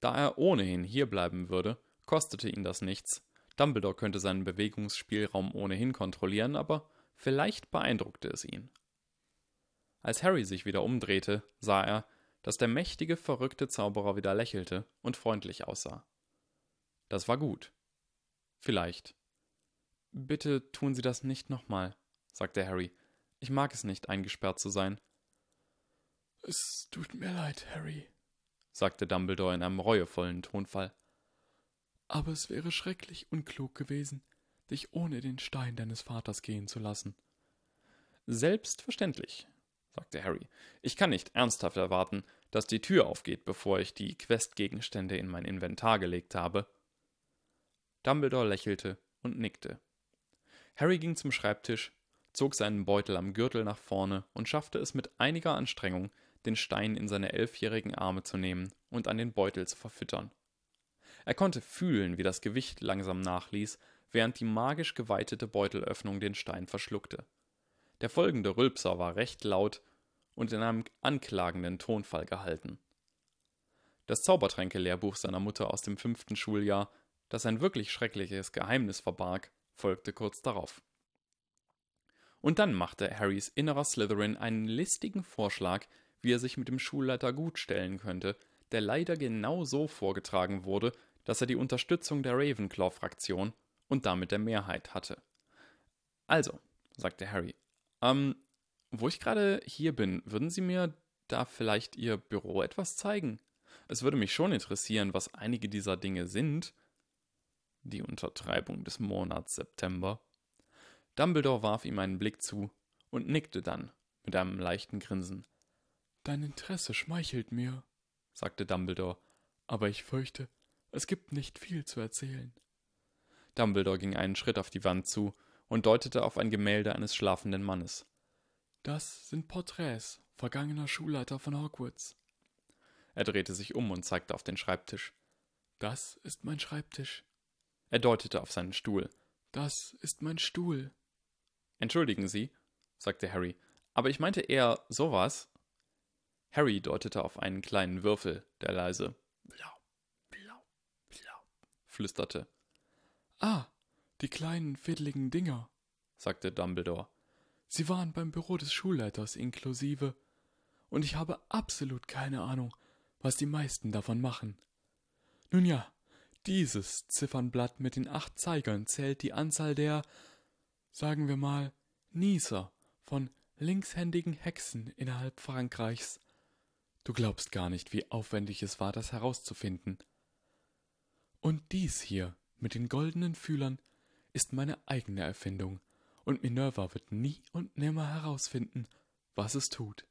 Da er ohnehin hierbleiben würde, kostete ihn das nichts. Dumbledore könnte seinen Bewegungsspielraum ohnehin kontrollieren, aber vielleicht beeindruckte es ihn. Als Harry sich wieder umdrehte, sah er, dass der mächtige, verrückte Zauberer wieder lächelte und freundlich aussah. Das war gut. Vielleicht. Bitte tun Sie das nicht nochmal, sagte Harry. Ich mag es nicht, eingesperrt zu sein. Es tut mir leid, Harry, sagte Dumbledore in einem reuevollen Tonfall. Aber es wäre schrecklich unklug gewesen, dich ohne den Stein deines Vaters gehen zu lassen. Selbstverständlich, sagte Harry. Ich kann nicht ernsthaft erwarten, dass die Tür aufgeht, bevor ich die Questgegenstände in mein Inventar gelegt habe. Dumbledore lächelte und nickte. Harry ging zum Schreibtisch, zog seinen Beutel am Gürtel nach vorne und schaffte es mit einiger Anstrengung, den Stein in seine elfjährigen Arme zu nehmen und an den Beutel zu verfüttern. Er konnte fühlen, wie das Gewicht langsam nachließ, während die magisch geweitete Beutelöffnung den Stein verschluckte. Der folgende Rülpser war recht laut und in einem anklagenden Tonfall gehalten. Das Zaubertränke-Lehrbuch seiner Mutter aus dem fünften Schuljahr, das ein wirklich schreckliches Geheimnis verbarg, folgte kurz darauf. Und dann machte Harrys innerer Slytherin einen listigen Vorschlag, wie er sich mit dem Schulleiter gut stellen könnte, der leider genau so vorgetragen wurde, dass er die Unterstützung der Ravenclaw-Fraktion und damit der Mehrheit hatte. Also, sagte Harry, ähm, wo ich gerade hier bin, würden Sie mir da vielleicht Ihr Büro etwas zeigen? Es würde mich schon interessieren, was einige dieser Dinge sind. Die Untertreibung des Monats September. Dumbledore warf ihm einen Blick zu und nickte dann mit einem leichten Grinsen. Dein Interesse schmeichelt mir, sagte Dumbledore, aber ich fürchte, es gibt nicht viel zu erzählen. Dumbledore ging einen Schritt auf die Wand zu und deutete auf ein Gemälde eines schlafenden Mannes. Das sind Porträts vergangener Schulleiter von Hogwarts. Er drehte sich um und zeigte auf den Schreibtisch. Das ist mein Schreibtisch. Er deutete auf seinen Stuhl. Das ist mein Stuhl. Entschuldigen Sie, sagte Harry, aber ich meinte eher sowas. Harry deutete auf einen kleinen Würfel, der leise blau, blau, blau flüsterte. Ah, die kleinen fiddligen Dinger, sagte Dumbledore. Sie waren beim Büro des Schulleiters inklusive, und ich habe absolut keine Ahnung, was die meisten davon machen. Nun ja, dieses Ziffernblatt mit den acht Zeigern zählt die Anzahl der, sagen wir mal, Nieser von linkshändigen Hexen innerhalb Frankreichs. Du glaubst gar nicht, wie aufwendig es war, das herauszufinden. Und dies hier mit den goldenen Fühlern ist meine eigene Erfindung, und Minerva wird nie und nimmer herausfinden, was es tut.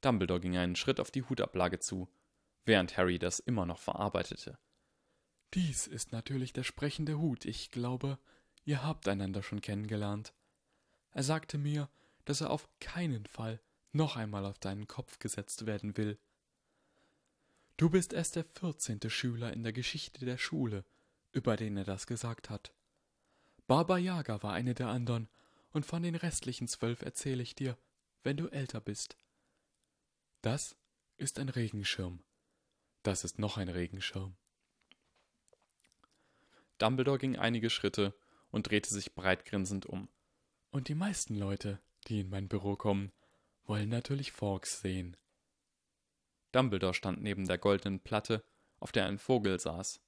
Dumbledore ging einen Schritt auf die Hutablage zu, während Harry das immer noch verarbeitete. Dies ist natürlich der sprechende Hut. Ich glaube, ihr habt einander schon kennengelernt. Er sagte mir, dass er auf keinen Fall noch einmal auf deinen Kopf gesetzt werden will. Du bist erst der vierzehnte Schüler in der Geschichte der Schule, über den er das gesagt hat. Baba Yaga war eine der anderen, und von den restlichen zwölf erzähle ich dir, wenn du älter bist. Das ist ein Regenschirm. Das ist noch ein Regenschirm. Dumbledore ging einige Schritte und drehte sich breitgrinsend um. Und die meisten Leute, die in mein Büro kommen, wollen natürlich Fawkes sehen. Dumbledore stand neben der goldenen Platte, auf der ein Vogel saß.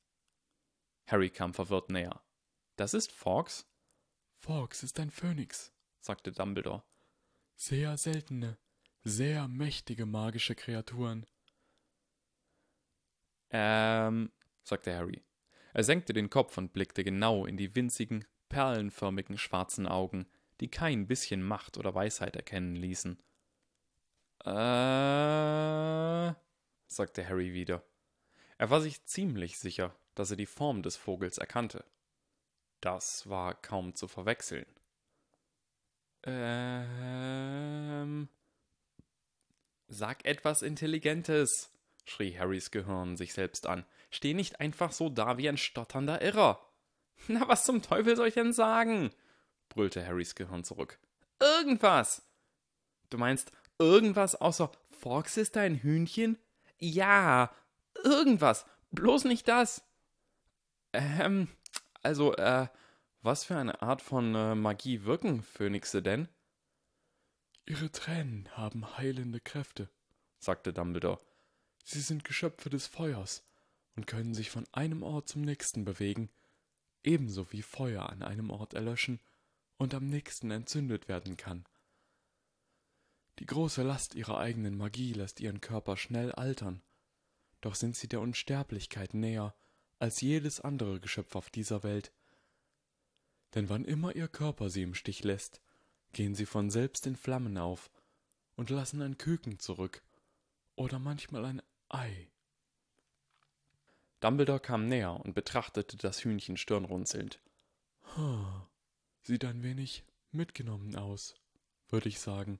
Harry kam verwirrt näher. Das ist Fawkes? Fawkes ist ein Phönix, sagte Dumbledore. Sehr seltene, sehr mächtige magische Kreaturen. Ähm, sagte Harry. Er senkte den Kopf und blickte genau in die winzigen, perlenförmigen schwarzen Augen, die kein bisschen Macht oder Weisheit erkennen ließen. Äh, sagte Harry wieder. Er war sich ziemlich sicher, dass er die Form des Vogels erkannte. Das war kaum zu verwechseln. Ähm. Sag etwas Intelligentes, schrie Harrys Gehirn sich selbst an. Steh nicht einfach so da wie ein stotternder Irrer. Na, was zum Teufel soll ich denn sagen? brüllte Harrys Gehirn zurück. Irgendwas. Du meinst irgendwas außer Fox ist ein Hühnchen? Ja, irgendwas. Bloß nicht das. Ähm, also, äh, was für eine Art von äh, Magie wirken Phönixe denn? Ihre Tränen haben heilende Kräfte, sagte Dumbledore. Sie sind Geschöpfe des Feuers und können sich von einem Ort zum nächsten bewegen, ebenso wie Feuer an einem Ort erlöschen und am nächsten entzündet werden kann. Die große Last ihrer eigenen Magie lässt ihren Körper schnell altern, doch sind sie der Unsterblichkeit näher als jedes andere Geschöpf auf dieser Welt. Denn wann immer ihr Körper sie im Stich lässt, gehen sie von selbst in Flammen auf und lassen ein Küken zurück oder manchmal ein Ei. Dumbledore kam näher und betrachtete das Hühnchen stirnrunzelnd. Hm, sieht ein wenig mitgenommen aus, würde ich sagen.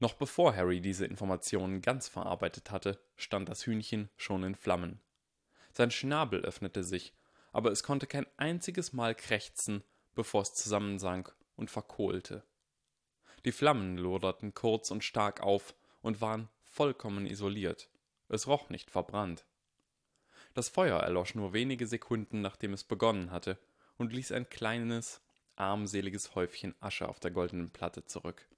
Noch bevor Harry diese Informationen ganz verarbeitet hatte, stand das Hühnchen schon in Flammen. Sein Schnabel öffnete sich, aber es konnte kein einziges Mal krächzen, bevor es zusammensank und verkohlte. Die Flammen loderten kurz und stark auf und waren vollkommen isoliert. Es roch nicht verbrannt. Das Feuer erlosch nur wenige Sekunden, nachdem es begonnen hatte, und ließ ein kleines, armseliges Häufchen Asche auf der goldenen Platte zurück.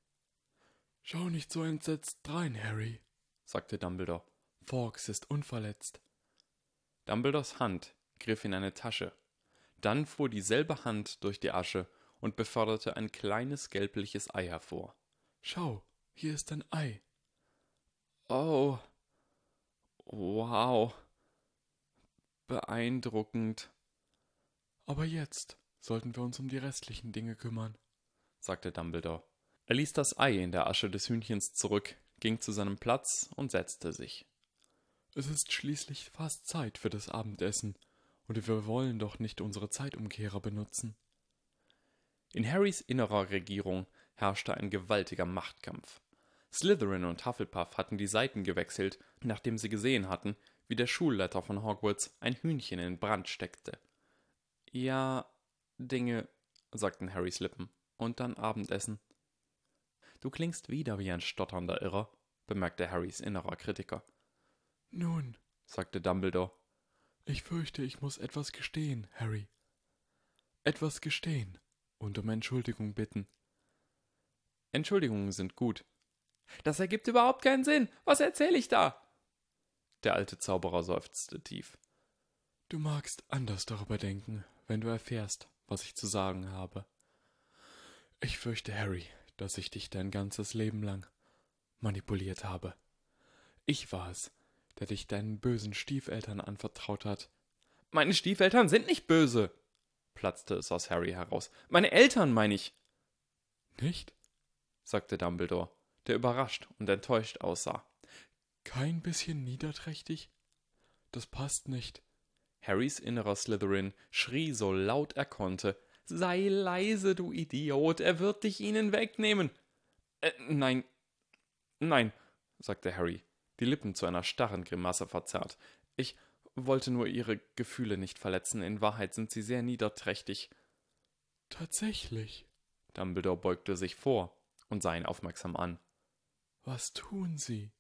Schau nicht so entsetzt drein, Harry, sagte Dumbledore. Fawkes ist unverletzt. Dumbledores Hand griff in eine Tasche. Dann fuhr dieselbe Hand durch die Asche und beförderte ein kleines gelbliches Ei hervor. Schau, hier ist ein Ei. Oh. Wow. Beeindruckend. Aber jetzt sollten wir uns um die restlichen Dinge kümmern, sagte Dumbledore. Er ließ das Ei in der Asche des Hühnchens zurück, ging zu seinem Platz und setzte sich. Es ist schließlich fast Zeit für das Abendessen, und wir wollen doch nicht unsere Zeitumkehrer benutzen. In Harrys innerer Regierung herrschte ein gewaltiger Machtkampf. Slytherin und Hufflepuff hatten die Seiten gewechselt, nachdem sie gesehen hatten, wie der Schulleiter von Hogwarts ein Hühnchen in Brand steckte. Ja, Dinge, sagten Harrys Lippen, und dann Abendessen. Du klingst wieder wie ein stotternder Irrer, bemerkte Harrys innerer Kritiker. Nun, sagte Dumbledore, ich fürchte, ich muss etwas gestehen, Harry. Etwas gestehen und um Entschuldigung bitten. Entschuldigungen sind gut. Das ergibt überhaupt keinen Sinn. Was erzähle ich da? Der alte Zauberer seufzte tief. Du magst anders darüber denken, wenn du erfährst, was ich zu sagen habe. Ich fürchte, Harry, dass ich dich dein ganzes Leben lang manipuliert habe. Ich war es, der dich deinen bösen Stiefeltern anvertraut hat. Meine Stiefeltern sind nicht böse, platzte es aus Harry heraus. Meine Eltern, meine ich. Nicht? sagte Dumbledore, der überrascht und enttäuscht aussah. Kein bisschen niederträchtig? Das passt nicht. Harrys innerer Slytherin schrie so laut er konnte, Sei leise, du Idiot, er wird dich ihnen wegnehmen. Äh, nein, nein, sagte Harry, die Lippen zu einer starren Grimasse verzerrt. Ich wollte nur ihre Gefühle nicht verletzen, in Wahrheit sind sie sehr niederträchtig. Tatsächlich. Dumbledore beugte sich vor und sah ihn aufmerksam an. Was tun Sie?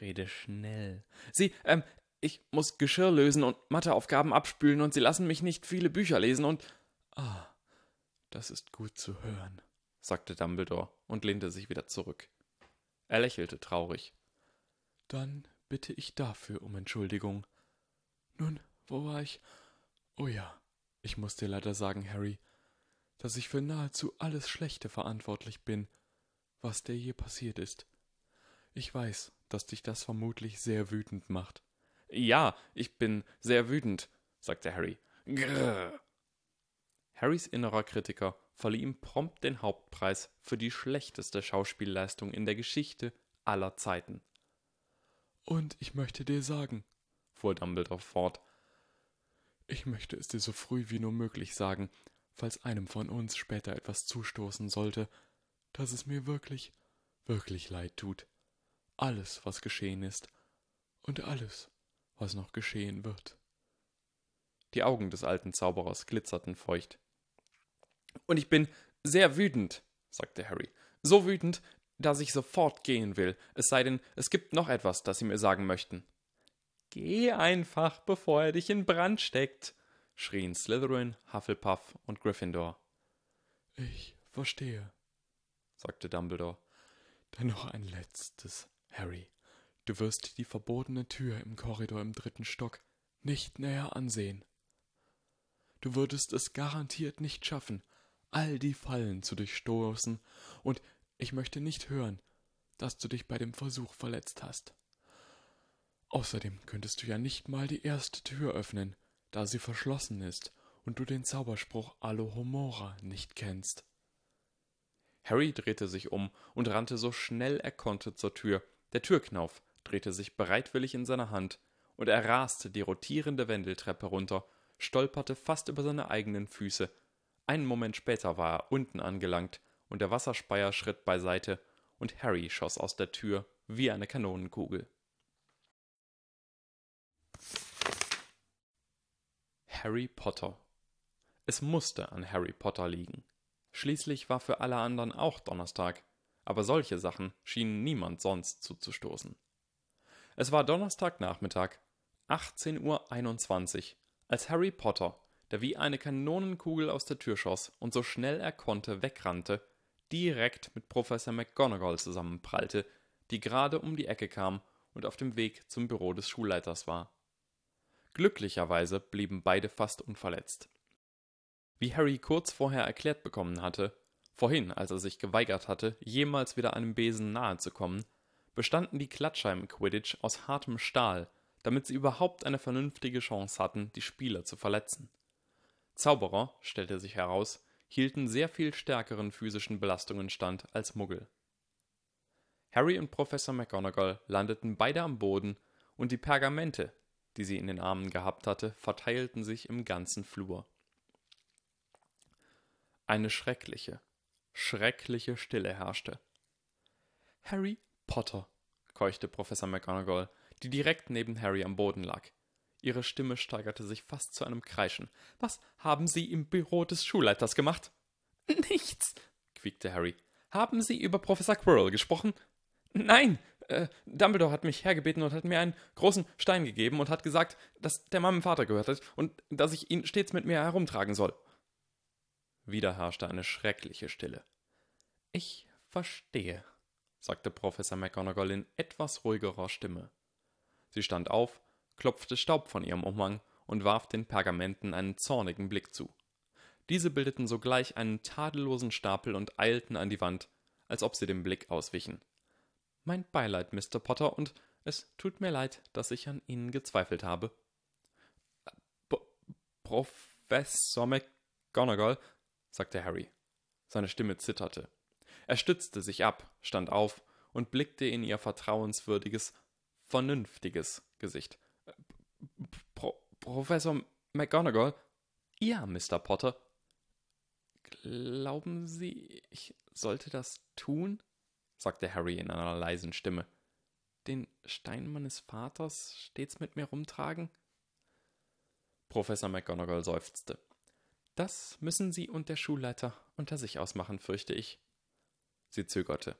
Rede schnell. Sie, ähm, ich muss Geschirr lösen und Matheaufgaben abspülen und Sie lassen mich nicht viele Bücher lesen und Ah, das ist gut zu hören, sagte Dumbledore und lehnte sich wieder zurück. Er lächelte traurig. Dann bitte ich dafür um Entschuldigung. Nun, wo war ich? Oh ja, ich muss dir leider sagen, Harry, dass ich für nahezu alles Schlechte verantwortlich bin, was dir je passiert ist. Ich weiß, dass dich das vermutlich sehr wütend macht. Ja, ich bin sehr wütend, sagte Harry. Grrr. Harrys innerer Kritiker verlieh ihm prompt den Hauptpreis für die schlechteste Schauspielleistung in der Geschichte aller Zeiten. Und ich möchte dir sagen, fuhr Dumbledore fort, ich möchte es dir so früh wie nur möglich sagen, falls einem von uns später etwas zustoßen sollte, dass es mir wirklich, wirklich leid tut. Alles, was geschehen ist, und alles, was noch geschehen wird. Die Augen des alten Zauberers glitzerten feucht. Und ich bin sehr wütend, sagte Harry. So wütend, dass ich sofort gehen will, es sei denn, es gibt noch etwas, das Sie mir sagen möchten. Geh einfach, bevor er dich in Brand steckt, schrien Slytherin, Hufflepuff und Gryffindor. Ich verstehe, sagte Dumbledore. Dennoch ein letztes, Harry. Du wirst die verbotene Tür im Korridor im dritten Stock nicht näher ansehen. Du würdest es garantiert nicht schaffen, all die Fallen zu durchstoßen, und ich möchte nicht hören, dass du dich bei dem Versuch verletzt hast. Außerdem könntest du ja nicht mal die erste Tür öffnen, da sie verschlossen ist und du den Zauberspruch Alohomora nicht kennst. Harry drehte sich um und rannte so schnell er konnte zur Tür. Der Türknauf drehte sich bereitwillig in seiner Hand, und er raste die rotierende Wendeltreppe runter, stolperte fast über seine eigenen Füße. Einen Moment später war er unten angelangt, und der Wasserspeier schritt beiseite, und Harry schoss aus der Tür wie eine Kanonenkugel. Harry Potter. Es musste an Harry Potter liegen. Schließlich war für alle anderen auch Donnerstag, aber solche Sachen schienen niemand sonst zuzustoßen. Es war Donnerstagnachmittag, 18.21 Uhr, als Harry Potter, der wie eine Kanonenkugel aus der Tür schoss und so schnell er konnte wegrannte, direkt mit Professor McGonagall zusammenprallte, die gerade um die Ecke kam und auf dem Weg zum Büro des Schulleiters war. Glücklicherweise blieben beide fast unverletzt. Wie Harry kurz vorher erklärt bekommen hatte, vorhin, als er sich geweigert hatte, jemals wieder einem Besen nahe zu kommen, bestanden die Klatscher im Quidditch aus hartem Stahl, damit sie überhaupt eine vernünftige Chance hatten, die Spieler zu verletzen. Zauberer, stellte sich heraus, hielten sehr viel stärkeren physischen Belastungen stand als Muggel. Harry und Professor McGonagall landeten beide am Boden, und die Pergamente, die sie in den Armen gehabt hatte, verteilten sich im ganzen Flur. Eine schreckliche, schreckliche Stille herrschte. Harry Potter, keuchte Professor McGonagall, die direkt neben Harry am Boden lag. Ihre Stimme steigerte sich fast zu einem Kreischen. Was haben Sie im Büro des Schulleiters gemacht? Nichts, quiekte Harry. Haben Sie über Professor Quirrell gesprochen? Nein, äh, Dumbledore hat mich hergebeten und hat mir einen großen Stein gegeben und hat gesagt, dass der meinem Vater gehört hat und dass ich ihn stets mit mir herumtragen soll. Wieder herrschte eine schreckliche Stille. Ich verstehe, sagte Professor McGonagall in etwas ruhigerer Stimme. Sie stand auf, klopfte Staub von ihrem Umhang und warf den Pergamenten einen zornigen Blick zu. Diese bildeten sogleich einen tadellosen Stapel und eilten an die Wand, als ob sie dem Blick auswichen. Mein Beileid, Mr. Potter, und es tut mir leid, dass ich an Ihnen gezweifelt habe. P Professor McGonagall, sagte Harry. Seine Stimme zitterte. Er stützte sich ab, stand auf und blickte in ihr vertrauenswürdiges, vernünftiges Gesicht. Pro Professor McGonagall? Ja, Mr. Potter. Glauben Sie, ich sollte das tun? sagte Harry in einer leisen Stimme. Den Stein meines Vaters stets mit mir rumtragen? Professor McGonagall seufzte. Das müssen Sie und der Schulleiter unter sich ausmachen, fürchte ich. Sie zögerte.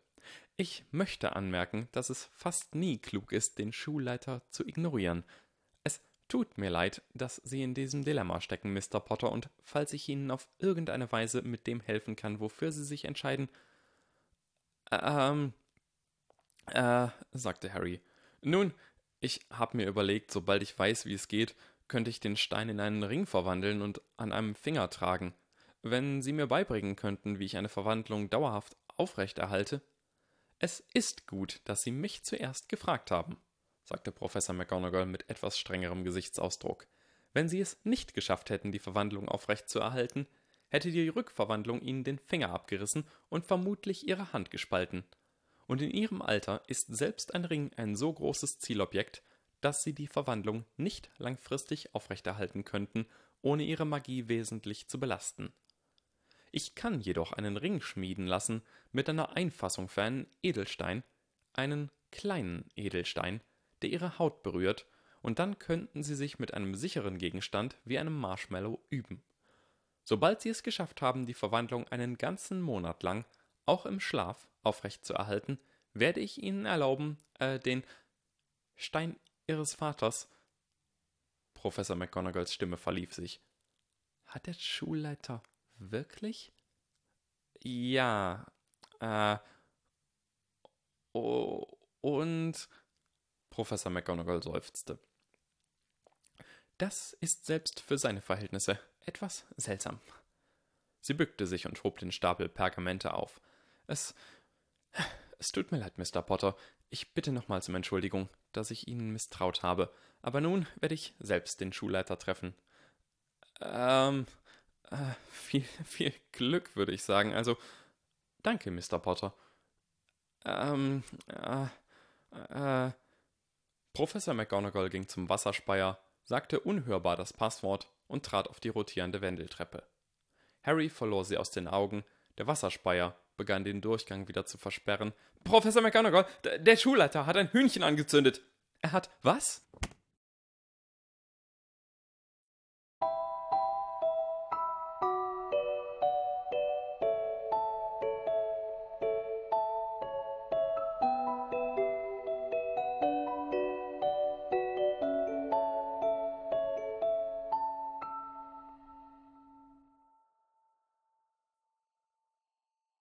Ich möchte anmerken, dass es fast nie klug ist, den Schulleiter zu ignorieren. Tut mir leid, dass Sie in diesem Dilemma stecken, Mr. Potter, und falls ich Ihnen auf irgendeine Weise mit dem helfen kann, wofür Sie sich entscheiden, ähm, äh, sagte Harry. Nun, ich hab mir überlegt, sobald ich weiß, wie es geht, könnte ich den Stein in einen Ring verwandeln und an einem Finger tragen. Wenn Sie mir beibringen könnten, wie ich eine Verwandlung dauerhaft aufrechterhalte. Es ist gut, dass Sie mich zuerst gefragt haben, sagte Professor McGonagall mit etwas strengerem Gesichtsausdruck. Wenn Sie es nicht geschafft hätten, die Verwandlung aufrechtzuerhalten, hätte die Rückverwandlung ihnen den Finger abgerissen und vermutlich ihre Hand gespalten. Und in ihrem Alter ist selbst ein Ring ein so großes Zielobjekt, dass sie die Verwandlung nicht langfristig aufrechterhalten könnten, ohne ihre Magie wesentlich zu belasten. Ich kann jedoch einen Ring schmieden lassen mit einer Einfassung für einen Edelstein, einen kleinen Edelstein, der ihre Haut berührt, und dann könnten sie sich mit einem sicheren Gegenstand wie einem Marshmallow üben. Sobald sie es geschafft haben, die Verwandlung einen ganzen Monat lang auch im Schlaf aufrecht zu erhalten, werde ich Ihnen erlauben, äh, den Stein Ihres Vaters. Professor McGonagalls Stimme verlief sich. Hat der Schulleiter wirklich? Ja, äh, oh, und Professor McGonagall seufzte. Das ist selbst für seine Verhältnisse etwas seltsam. Sie bückte sich und schob den Stapel Pergamente auf. Es. Es tut mir leid, Mr. Potter. Ich bitte nochmals um Entschuldigung, dass ich Ihnen misstraut habe. Aber nun werde ich selbst den Schulleiter treffen. Ähm. Äh, viel, viel Glück, würde ich sagen. Also. Danke, Mr. Potter. Ähm. Äh. Äh. Professor McGonagall ging zum Wasserspeier, sagte unhörbar das Passwort und trat auf die rotierende Wendeltreppe. Harry verlor sie aus den Augen, der Wasserspeier begann den Durchgang wieder zu versperren. Professor McGonagall, der Schulleiter hat ein Hühnchen angezündet. Er hat was?